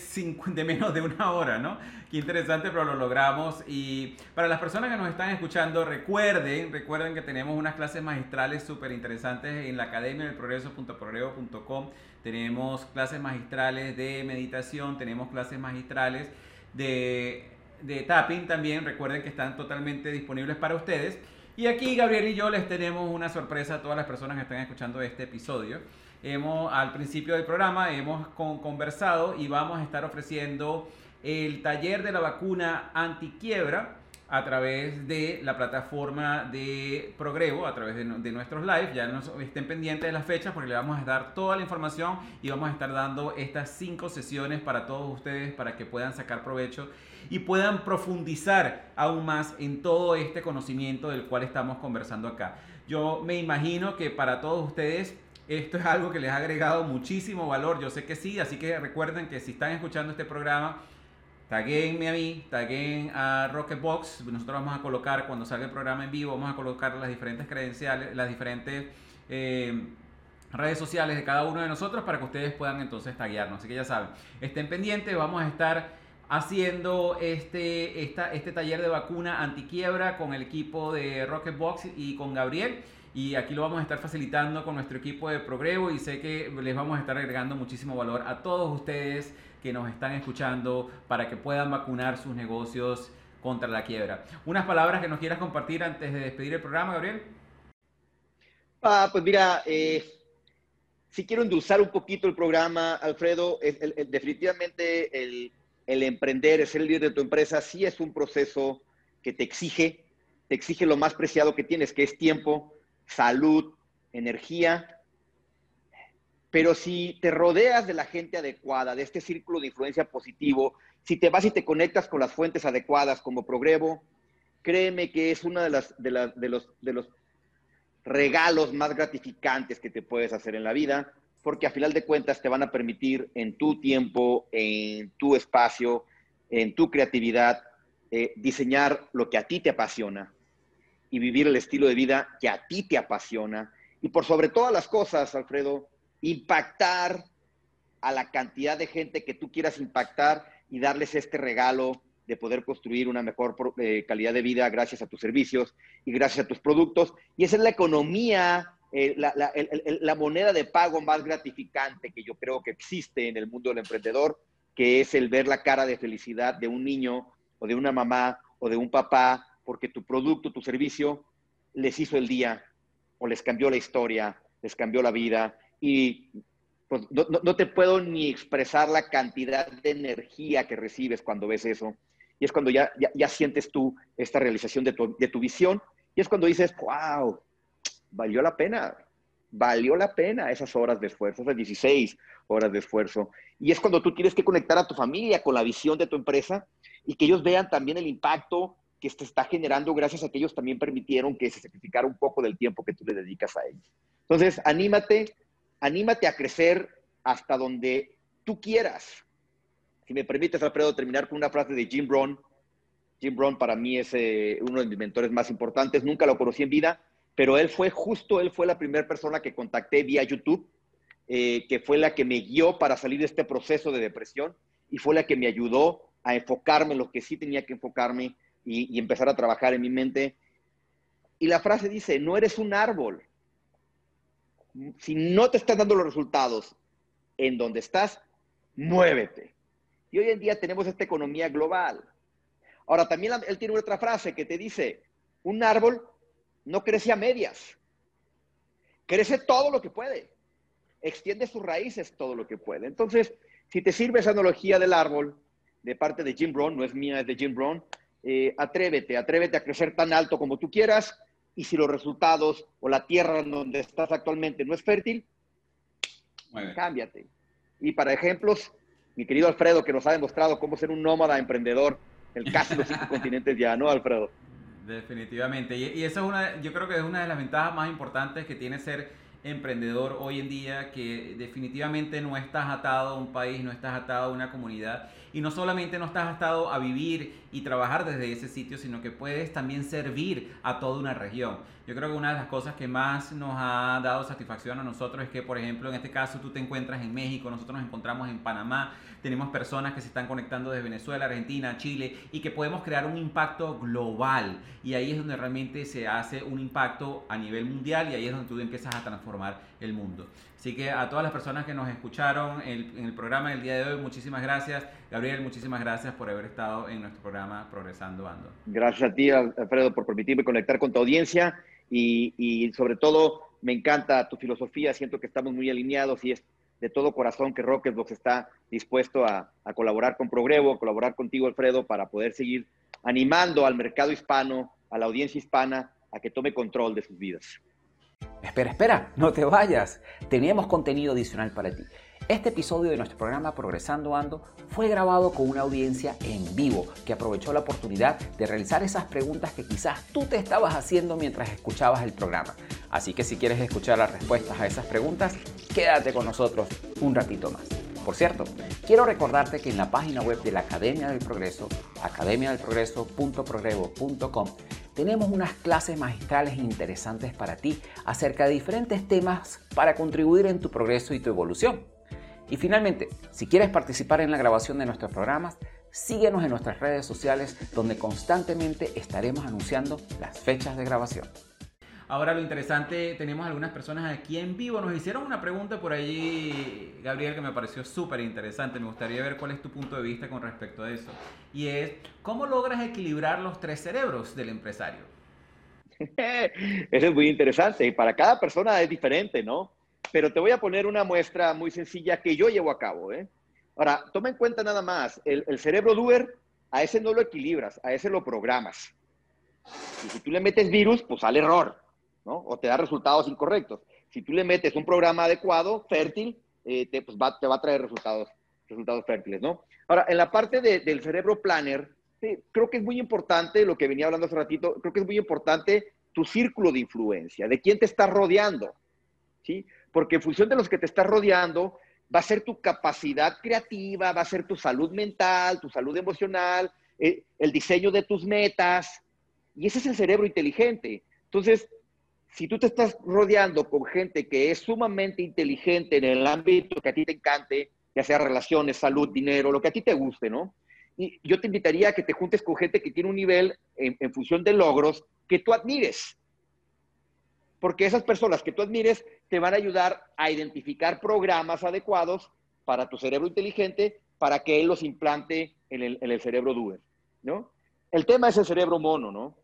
de menos de una hora, ¿no? Qué interesante, pero lo logramos. Y para las personas que nos están escuchando, recuerden, recuerden que tenemos unas clases magistrales súper interesantes en la Academia del Progreso.progreso.com. Tenemos clases magistrales de meditación, tenemos clases magistrales de, de tapping también. Recuerden que están totalmente disponibles para ustedes. Y aquí Gabriel y yo les tenemos una sorpresa a todas las personas que están escuchando este episodio hemos, al principio del programa hemos conversado y vamos a estar ofreciendo el taller de la vacuna antiquiebra a través de la plataforma de Progrevo, a través de, nuestros live. Ya no estén pendientes de las fechas porque le vamos a dar toda la información y vamos a estar dando estas cinco sesiones para todos ustedes para que puedan sacar provecho y puedan profundizar aún más en todo este conocimiento del cual estamos conversando acá. Yo me imagino que para todos ustedes esto es algo que les ha agregado muchísimo valor, yo sé que sí, así que recuerden que si están escuchando este programa, taguenme a mí, taguen a Rocketbox, nosotros vamos a colocar cuando salga el programa en vivo, vamos a colocar las diferentes credenciales, las diferentes eh, redes sociales de cada uno de nosotros para que ustedes puedan entonces taguearnos, así que ya saben, estén pendientes, vamos a estar haciendo este, esta, este taller de vacuna antiquiebra con el equipo de Rocketbox y con Gabriel y aquí lo vamos a estar facilitando con nuestro equipo de Progrevo y sé que les vamos a estar agregando muchísimo valor a todos ustedes que nos están escuchando para que puedan vacunar sus negocios contra la quiebra. Unas palabras que nos quieras compartir antes de despedir el programa, Gabriel. Ah, pues mira, eh, si quiero endulzar un poquito el programa, Alfredo, definitivamente el, el emprender, ser el líder de tu empresa, sí es un proceso que te exige, te exige lo más preciado que tienes, que es tiempo, salud, energía. Pero si te rodeas de la gente adecuada, de este círculo de influencia positivo, si te vas y te conectas con las fuentes adecuadas como Progrevo, créeme que es uno de, las, de, los, de los regalos más gratificantes que te puedes hacer en la vida, porque a final de cuentas te van a permitir en tu tiempo, en tu espacio, en tu creatividad, eh, diseñar lo que a ti te apasiona, y vivir el estilo de vida que a ti te apasiona. Y por sobre todas las cosas, Alfredo, impactar a la cantidad de gente que tú quieras impactar y darles este regalo de poder construir una mejor eh, calidad de vida gracias a tus servicios y gracias a tus productos. Y esa es la economía, eh, la, la, moneda de pago más gratificante que yo creo que existe en el mundo del emprendedor, que es el ver la cara de felicidad de un niño o de una mamá o de un papá porque tu producto, tu servicio les hizo el día o les cambió la historia, les cambió la vida y pues, no, te puedo ni expresar la cantidad de energía que recibes cuando ves eso. Y es cuando ya, ya, sientes tú esta realización de tu, de tu visión y es cuando dices, wow, valió la pena, valió la pena esas horas de esfuerzo, esas 16 horas de esfuerzo. Y es cuando tú tienes que conectar a tu familia con la visión de tu empresa y que ellos vean también el impacto que se está generando gracias a que ellos también permitieron que se sacrificara un poco del tiempo que tú le dedicas a ellos. Entonces, anímate, anímate a crecer hasta donde tú quieras. Si me permites, Alfredo, terminar con una frase de Jim Brown. Jim Brown para mí es eh, uno de mis mentores más importantes. Nunca lo conocí en vida, pero él fue justo, él fue la primera persona que contacté vía YouTube eh, que fue la que me guió para salir de este proceso de depresión y fue la que me ayudó a enfocarme en lo que sí tenía que enfocarme y, empezar a trabajar en mi mente. Y la frase dice, no eres un árbol. Si no te están dando los resultados en donde estás, muévete. Y hoy en día tenemos esta economía global. Ahora, también él tiene otra frase que te dice, un árbol no crece a medias, crece todo lo que puede, extiende sus raíces todo lo que puede. Entonces, si te sirve esa analogía del árbol de parte de Jim Brown, no es mía, es de Jim Brown, eh, atrévete, atrévete a crecer tan alto como tú quieras y si los resultados o la tierra en donde estás actualmente no es fértil, cámbiate. Y para ejemplos, mi querido Alfredo, que nos ha demostrado cómo ser un nómada emprendedor en casi los cinco continentes ya, ¿no, Alfredo? Definitivamente. Y, y eso es una, yo creo que es una de las ventajas más importantes que tiene ser emprendedor hoy en día, que definitivamente no estás atado a un país, no estás atado a una comunidad y no solamente no estás atado a vivir y trabajar desde ese sitio, sino que puedes también servir a toda una región. Yo creo que una de las cosas que más nos ha dado satisfacción a nosotros es que, por ejemplo, en este caso tú te encuentras en México, nosotros nos encontramos en Panamá, tenemos personas que se están conectando desde Venezuela, Argentina, Chile y que podemos crear un impacto global. Y ahí es donde realmente se hace un impacto a nivel mundial y ahí es donde tú empiezas a transformar el mundo. Así que a todas las personas que nos escucharon en el programa del día de hoy, muchísimas gracias. Gabriel, muchísimas gracias por haber estado en nuestro programa Progresando Ando. Gracias a ti, Alfredo, por permitirme conectar con tu audiencia y, sobre todo me encanta tu filosofía, siento que estamos muy alineados y es de todo corazón que Rocketbox está dispuesto a, a, colaborar con Progrevo, a colaborar contigo, Alfredo, para poder seguir animando al mercado hispano, a la audiencia hispana, a que tome control de sus vidas. Espera, espera, no te vayas. Teníamos contenido adicional para ti. Este episodio de nuestro programa Progresando Ando fue grabado con una audiencia en vivo que aprovechó la oportunidad de realizar esas preguntas que quizás tú te estabas haciendo mientras escuchabas el programa. Así que si quieres escuchar las respuestas a esas preguntas, quédate con nosotros un ratito más. Por cierto, quiero recordarte que en la página web de la Academia del Progreso, academiadelprogreso.progrevo.com, tenemos unas clases magistrales interesantes para ti acerca de diferentes temas para contribuir en tu progreso y tu evolución. Y finalmente, si quieres participar en la grabación de nuestros programas, síguenos en nuestras redes sociales donde constantemente estaremos anunciando las fechas de grabación. Ahora lo interesante, tenemos algunas personas aquí en vivo. Nos hicieron una pregunta por allí, Gabriel, que me pareció súper interesante. Me gustaría ver cuál es tu punto de vista con respecto a eso. Y es, ¿cómo logras equilibrar los tres cerebros del empresario? Eso es muy interesante. Y para cada persona es diferente, ¿no? Pero te voy a poner una muestra muy sencilla que yo llevo a cabo. ¿eh? Ahora, toma en cuenta nada más, el, cerebro doer, a ese no lo equilibras, a ese lo programas. Y si tú le metes virus, pues sale error. O te da resultados incorrectos. Si tú le metes un programa adecuado, fértil, eh, te, pues va, te va a traer resultados, resultados fértiles, ¿no? Ahora, en la parte del cerebro planner, creo que es muy importante, lo que venía hablando hace ratito, creo que es muy importante tu círculo de influencia, de quién te estás rodeando, ¿sí? Porque en función de los que te estás rodeando, va a ser tu capacidad creativa, va a ser tu salud mental, tu salud emocional, eh, el diseño de tus metas, y ese es el cerebro inteligente. Entonces, si tú te estás rodeando con gente que es sumamente inteligente en el ámbito que a ti te encante, ya sea relaciones, salud, dinero, lo que a ti te guste, ¿no? Y yo te invitaría a que te juntes con gente que tiene un nivel en, función de logros que tú admires. Porque esas personas que tú admires te van a ayudar a identificar programas adecuados para tu cerebro inteligente para que él los implante en el, cerebro doer, ¿no? El tema es el cerebro mono, ¿no?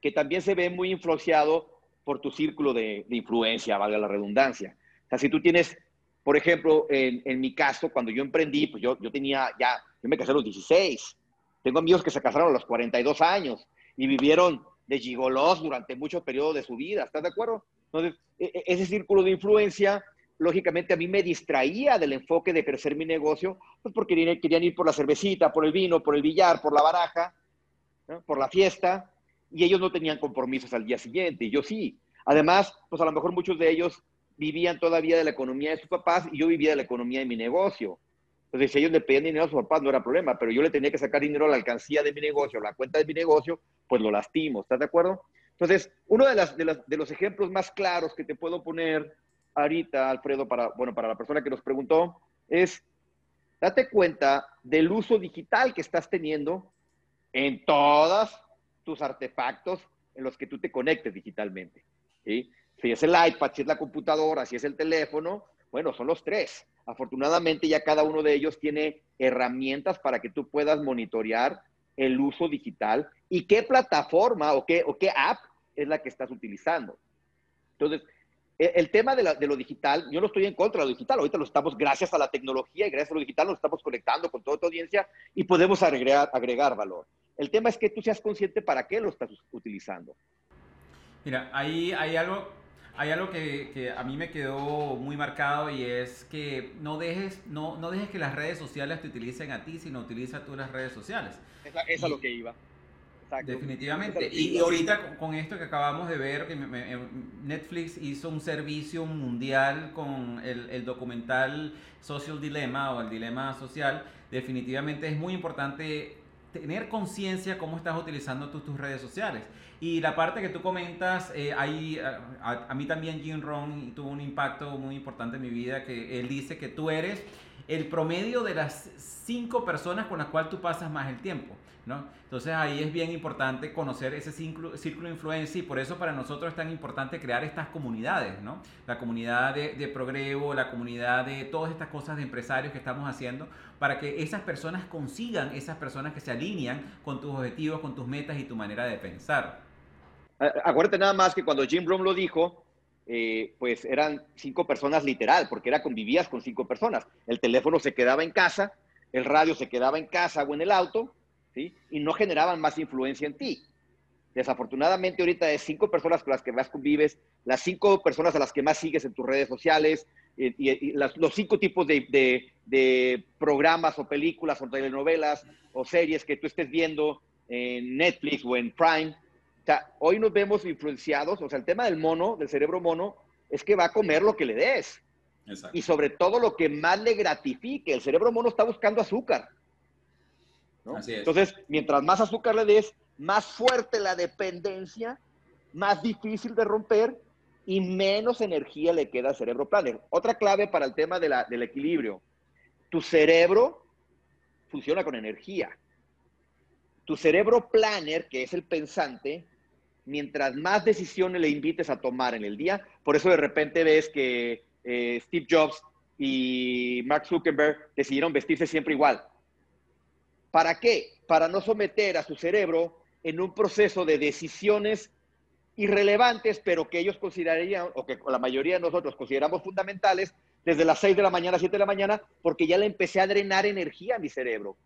Que también se ve muy influenciado por tu círculo de, influencia, valga la redundancia. O sea, si tú tienes, por ejemplo, en, mi caso, cuando yo emprendí, pues yo, yo tenía ya, yo me casé a los 16. Tengo amigos que se casaron a los 42 años y vivieron de gigolos durante muchos periodos de su vida. ¿Estás de acuerdo? Entonces, e, e, ese círculo de influencia, lógicamente a mí me distraía del enfoque de crecer mi negocio, pues porque querían ir por la cervecita, por el vino, por el billar, por la baraja, por la fiesta, y ellos no tenían compromisos al día siguiente, y yo sí. Además, pues a lo mejor muchos de ellos vivían todavía de la economía de sus papás y yo vivía de la economía de mi negocio. Entonces, si ellos le pedían dinero a sus papás, no era problema, pero yo le tenía que sacar dinero a la alcancía de mi negocio, a la cuenta de mi negocio, pues lo lastimo, ¿estás de acuerdo? Entonces, uno de, las, de, las, de los ejemplos más claros que te puedo poner ahorita, Alfredo, para, bueno, para la persona que nos preguntó, es date cuenta del uso digital que estás teniendo en todos tus artefactos en los que tú te conectes digitalmente. Si es el iPad, si es la computadora, si es el teléfono, bueno, son los tres. Afortunadamente ya cada uno de ellos tiene herramientas para que tú puedas monitorear el uso digital y qué plataforma o qué, o qué app es la que estás utilizando. Entonces, e, el tema de, lo digital, yo no estoy en contra de lo digital, ahorita lo estamos, gracias a la tecnología y gracias a lo digital, nos estamos conectando con toda tu audiencia y podemos agregar, agregar valor. El tema es que tú seas consciente para qué lo estás utilizando. Mira, ahí hay algo, hay algo que, a mí me quedó muy marcado y es que no dejes, no, no dejes que las redes sociales te utilicen a ti, sino utiliza tú las redes sociales. Esa, es lo que iba. Definitivamente. Y, ahorita con, esto que acabamos de ver, que eh, Netflix hizo un servicio mundial con el, el, documental Social Dilemma o el dilema social, definitivamente es muy importante tener conciencia cómo estás utilizando tus redes sociales. Y la parte que tú comentas, eh, ahí, a, a, mí también Jim Rohn tuvo un impacto muy importante en mi vida, que él dice que tú eres el promedio de las cinco personas con las cuales tú pasas más el tiempo. ¿No? Entonces ahí es bien importante conocer ese círculo, de influencia y por eso para nosotros es tan importante crear estas comunidades, ¿no? La comunidad de, de Progrevo, la comunidad de todas estas cosas de empresarios que estamos haciendo para que esas personas consigan, esas personas que se alinean con tus objetivos, con tus metas y tu manera de pensar. Acuérdate nada más que cuando Jim Brown lo dijo, eh, pues eran cinco personas literal, porque era convivías con cinco personas. El teléfono se quedaba en casa, el radio se quedaba en casa o en el auto, ¿sí? Y no generaban más influencia en ti. Desafortunadamente ahorita es cinco personas con las que más convives, las cinco personas a las que más sigues en tus redes sociales, y, los cinco tipos de, de, programas o películas o telenovelas o series que tú estés viendo en Netflix o en Prime, o sea, hoy nos vemos influenciados, o sea, el tema del mono, del cerebro mono, es que va a comer lo que le des. Y sobre todo lo que más le gratifique. El cerebro mono está buscando azúcar. Entonces, mientras más azúcar le des, más fuerte la dependencia, más difícil de romper y menos energía le queda al cerebro planner. Otra clave para el tema del equilibrio. Tu cerebro funciona con energía. Tu cerebro planner, que es el pensante, mientras más decisiones le invites a tomar en el día, por eso de repente ves que eh, Steve Jobs y Mark Zuckerberg decidieron vestirse siempre igual. ¿Para qué? Para no someter a su cerebro en un proceso de decisiones irrelevantes, pero que ellos considerarían, o que la mayoría de nosotros consideramos fundamentales, desde las 6 de la mañana a 7 de la mañana, porque ya le empecé a drenar energía a mi cerebro.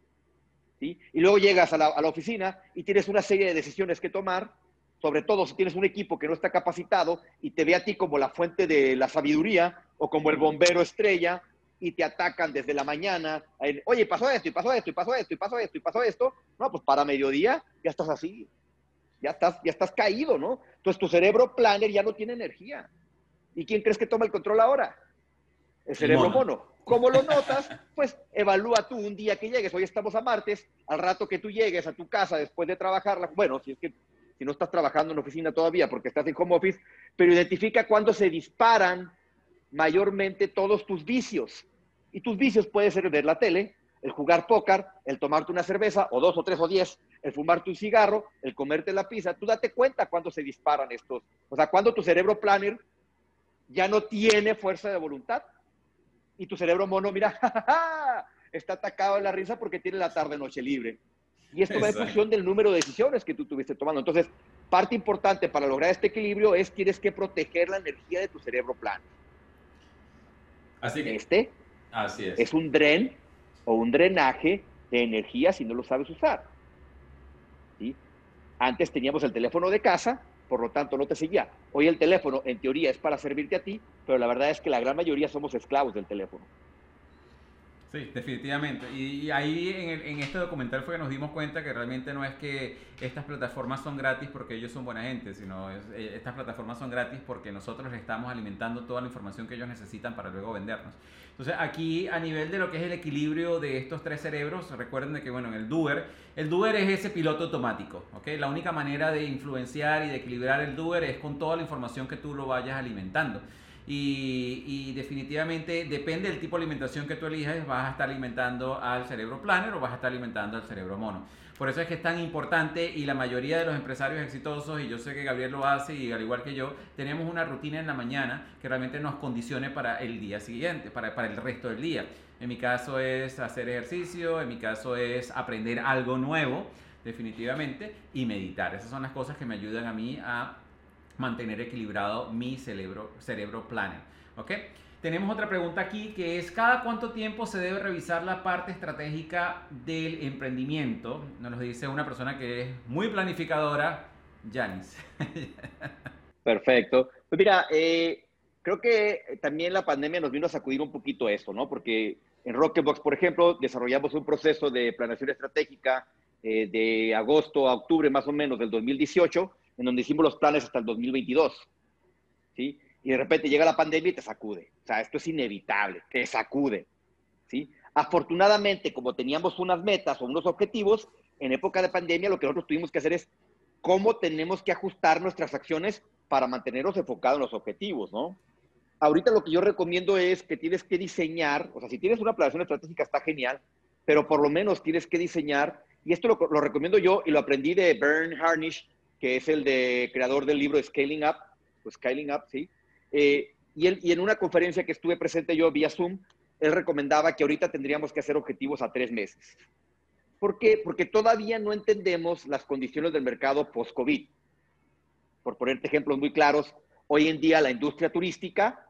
Y luego llegas a la, a la oficina y tienes una serie de decisiones que tomar sobre todo si tienes un equipo que no está capacitado y te ve a ti como la fuente de la sabiduría o como el bombero estrella y te atacan desde la mañana, oye, pasó esto y pasó esto y pasó esto y pasó esto y pasó esto, no, pues para mediodía ya estás así, ya estás, ya estás caído, ¿no? Entonces tu cerebro planner ya no tiene energía. ¿Y quién crees que toma el control ahora? El cerebro mono. ¿Cómo lo notas? Pues evalúa tú un día que llegues, hoy estamos a martes, al rato que tú llegues a tu casa después de trabajar, bueno, si es que si no estás trabajando en oficina todavía porque estás en home office, pero identifica cuándo se disparan mayormente todos tus vicios. Y tus vicios pueden ser ver la tele, el jugar póker, el tomarte una cerveza, o dos o tres o diez, el fumarte un cigarro, el comerte la pizza. Tú date cuenta cuándo se disparan estos. O sea, cuando tu cerebro planner ya no tiene fuerza de voluntad y tu cerebro mono, mira, está atacado en la risa porque tiene la tarde-noche libre. Y esto va en función del número de decisiones que tú tuviste tomando. Entonces, parte importante para lograr este equilibrio es tienes que proteger la energía de tu cerebro plano. Así que, este así es. es un dren o un drenaje de energía si no lo sabes usar. ¿Sí? Antes teníamos el teléfono de casa, por lo tanto no te seguía. Hoy el teléfono en teoría es para servirte a ti, pero la verdad es que la gran mayoría somos esclavos del teléfono. Sí, definitivamente. Y, ahí en, este documental fue que nos dimos cuenta que realmente no es que estas plataformas son gratis porque ellos son buena gente, sino es, eh, estas plataformas son gratis porque nosotros les estamos alimentando toda la información que ellos necesitan para luego vendernos. Entonces aquí a nivel de lo que es el equilibrio de estos tres cerebros, recuerden de que bueno, en el doer, el doer es ese piloto automático, ¿ok? La única manera de influenciar y de equilibrar el doer es con toda la información que tú lo vayas alimentando. Y, definitivamente depende del tipo de alimentación que tú elijas, vas a estar alimentando al cerebro planner o vas a estar alimentando al cerebro mono. Por eso es que es tan importante y la mayoría de los empresarios exitosos, y yo sé que Gabriel lo hace y al igual que yo, tenemos una rutina en la mañana que realmente nos condicione para el día siguiente, para, para el resto del día. En mi caso es hacer ejercicio, en mi caso es aprender algo nuevo, definitivamente, y meditar. Esas son las cosas que me ayudan a mí a mantener equilibrado mi cerebro, cerebro planner. ¿Ok? Tenemos otra pregunta aquí que es, ¿cada cuánto tiempo se debe revisar la parte estratégica del emprendimiento? Nos lo dice una persona que es muy planificadora, Janis. Perfecto. Pues mira, eh, creo que también la pandemia nos vino a sacudir un poquito eso, ¿no? Porque en Rocketbox, por ejemplo, desarrollamos un proceso de planeación estratégica eh, de agosto a octubre más o menos del 2018 en donde hicimos los planes hasta el 2022, ¿sí? Y de repente llega la pandemia y te sacude. O sea, esto es inevitable, te sacude, ¿sí? Afortunadamente, como teníamos unas metas o unos objetivos, en época de pandemia lo que nosotros tuvimos que hacer es cómo tenemos que ajustar nuestras acciones para mantenernos enfocados en los objetivos, ¿no? Ahorita lo que yo recomiendo es que tienes que diseñar, o sea, si tienes una planeación estratégica está genial, pero por lo menos tienes que diseñar, y esto lo, lo recomiendo yo y lo aprendí de Bern Harnish, que es el de creador del libro Scaling Up, pues Scaling Up, sí. Eh, y, él, y en una conferencia que estuve presente yo vía Zoom, él recomendaba que ahorita tendríamos que hacer objetivos a tres meses. ¿Por qué? Porque todavía no entendemos las condiciones del mercado post-COVID. Por ponerte ejemplos muy claros, hoy en día la industria turística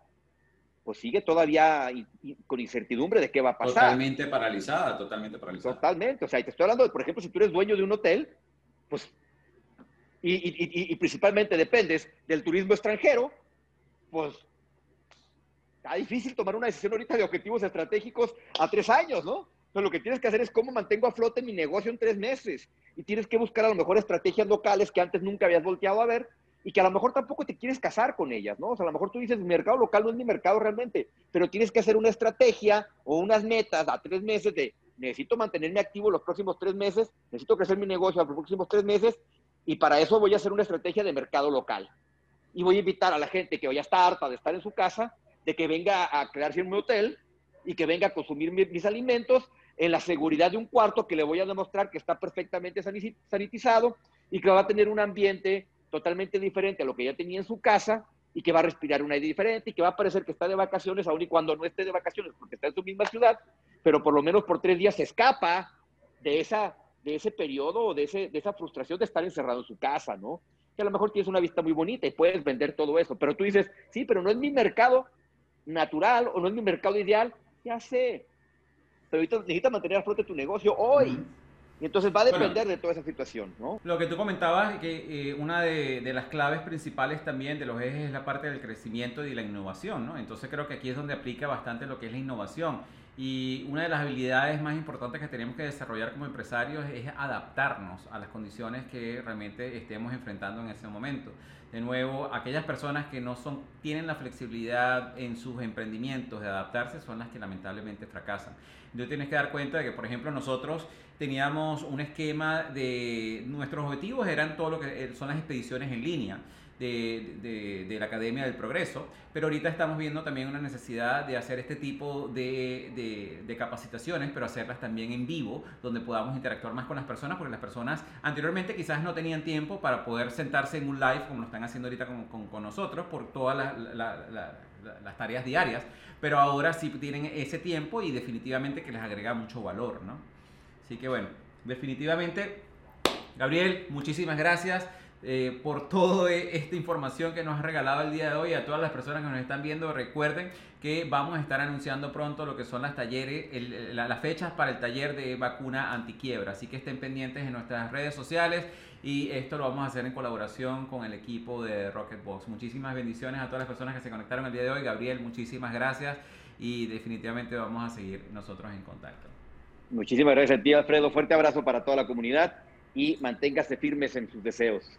pues sigue todavía con incertidumbre de qué va a pasar. Totalmente paralizada, totalmente paralizada. Totalmente. O sea, te estoy hablando de, por ejemplo, si tú eres dueño de un hotel, pues y, principalmente dependes del turismo extranjero, pues está difícil tomar una decisión ahorita de objetivos estratégicos a tres años, ¿no? Entonces lo que tienes que hacer es cómo mantengo a flote mi negocio en tres meses. Y tienes que buscar a lo mejor estrategias locales que antes nunca habías volteado a ver y que a lo mejor tampoco te quieres casar con ellas, ¿no? O sea, a lo mejor tú dices, mi mercado local no es mi mercado realmente, pero tienes que hacer una estrategia o unas metas a tres meses de necesito mantenerme activo los próximos tres meses, necesito crecer mi negocio los próximos tres meses y para eso voy a hacer una estrategia de mercado local. Y voy a invitar a la gente que ya está harta de estar en su casa, de que venga a quedarse en mi hotel y que venga a consumir mis, alimentos en la seguridad de un cuarto que le voy a demostrar que está perfectamente sanitizado y que va a tener un ambiente totalmente diferente a lo que ya tenía en su casa y que va a respirar un aire diferente y que va a parecer que está de vacaciones, aun y cuando no esté de vacaciones, porque está en su misma ciudad, pero por lo menos por tres días se escapa de esa de ese periodo o de, ese, de esa frustración de estar encerrado en su casa, ¿no? Que a lo mejor tienes una vista muy bonita y puedes vender todo eso, pero tú dices, sí, pero no es mi mercado natural o no es mi mercado ideal, ya sé, pero necesitas mantener a flote tu negocio hoy. Y entonces va a depender de toda esa situación, ¿no? Lo que tú comentabas, que eh, una de, de, las claves principales también de los ejes es la parte del crecimiento y de la innovación, ¿no? Entonces creo que aquí es donde aplica bastante lo que es la innovación. Y una de las habilidades más importantes que tenemos que desarrollar como empresarios es adaptarnos a las condiciones que realmente estemos enfrentando en ese momento. De nuevo, aquellas personas que no son, tienen la flexibilidad en sus emprendimientos de adaptarse son las que lamentablemente fracasan. Entonces tienes que dar cuenta de que, por ejemplo, nosotros teníamos un esquema de nuestros objetivos eran todo lo que son las expediciones en línea de, de, la Academia del Progreso, pero ahorita estamos viendo también una necesidad de hacer este tipo de, de, capacitaciones, pero hacerlas también en vivo, donde podamos interactuar más con las personas, porque las personas anteriormente quizás no tenían tiempo para poder sentarse en un live como lo están haciendo ahorita con, con, nosotros, por todas las tareas diarias, pero ahora sí tienen ese tiempo y definitivamente que les agrega mucho valor, ¿no? Así que bueno, definitivamente, Gabriel, muchísimas gracias. Eh, por toda esta información que nos ha regalado el día de hoy. A todas las personas que nos están viendo, recuerden que vamos a estar anunciando pronto lo que son las talleres, las fechas para el taller de vacuna antiquiebra. Así que estén pendientes en nuestras redes sociales y esto lo vamos a hacer en colaboración con el equipo de Rocketbox. Muchísimas bendiciones a todas las personas que se conectaron el día de hoy. Gabriel, muchísimas gracias y definitivamente vamos a seguir nosotros en contacto. Muchísimas gracias a ti, Alfredo. Fuerte abrazo para toda la comunidad y manténgase firmes en sus deseos.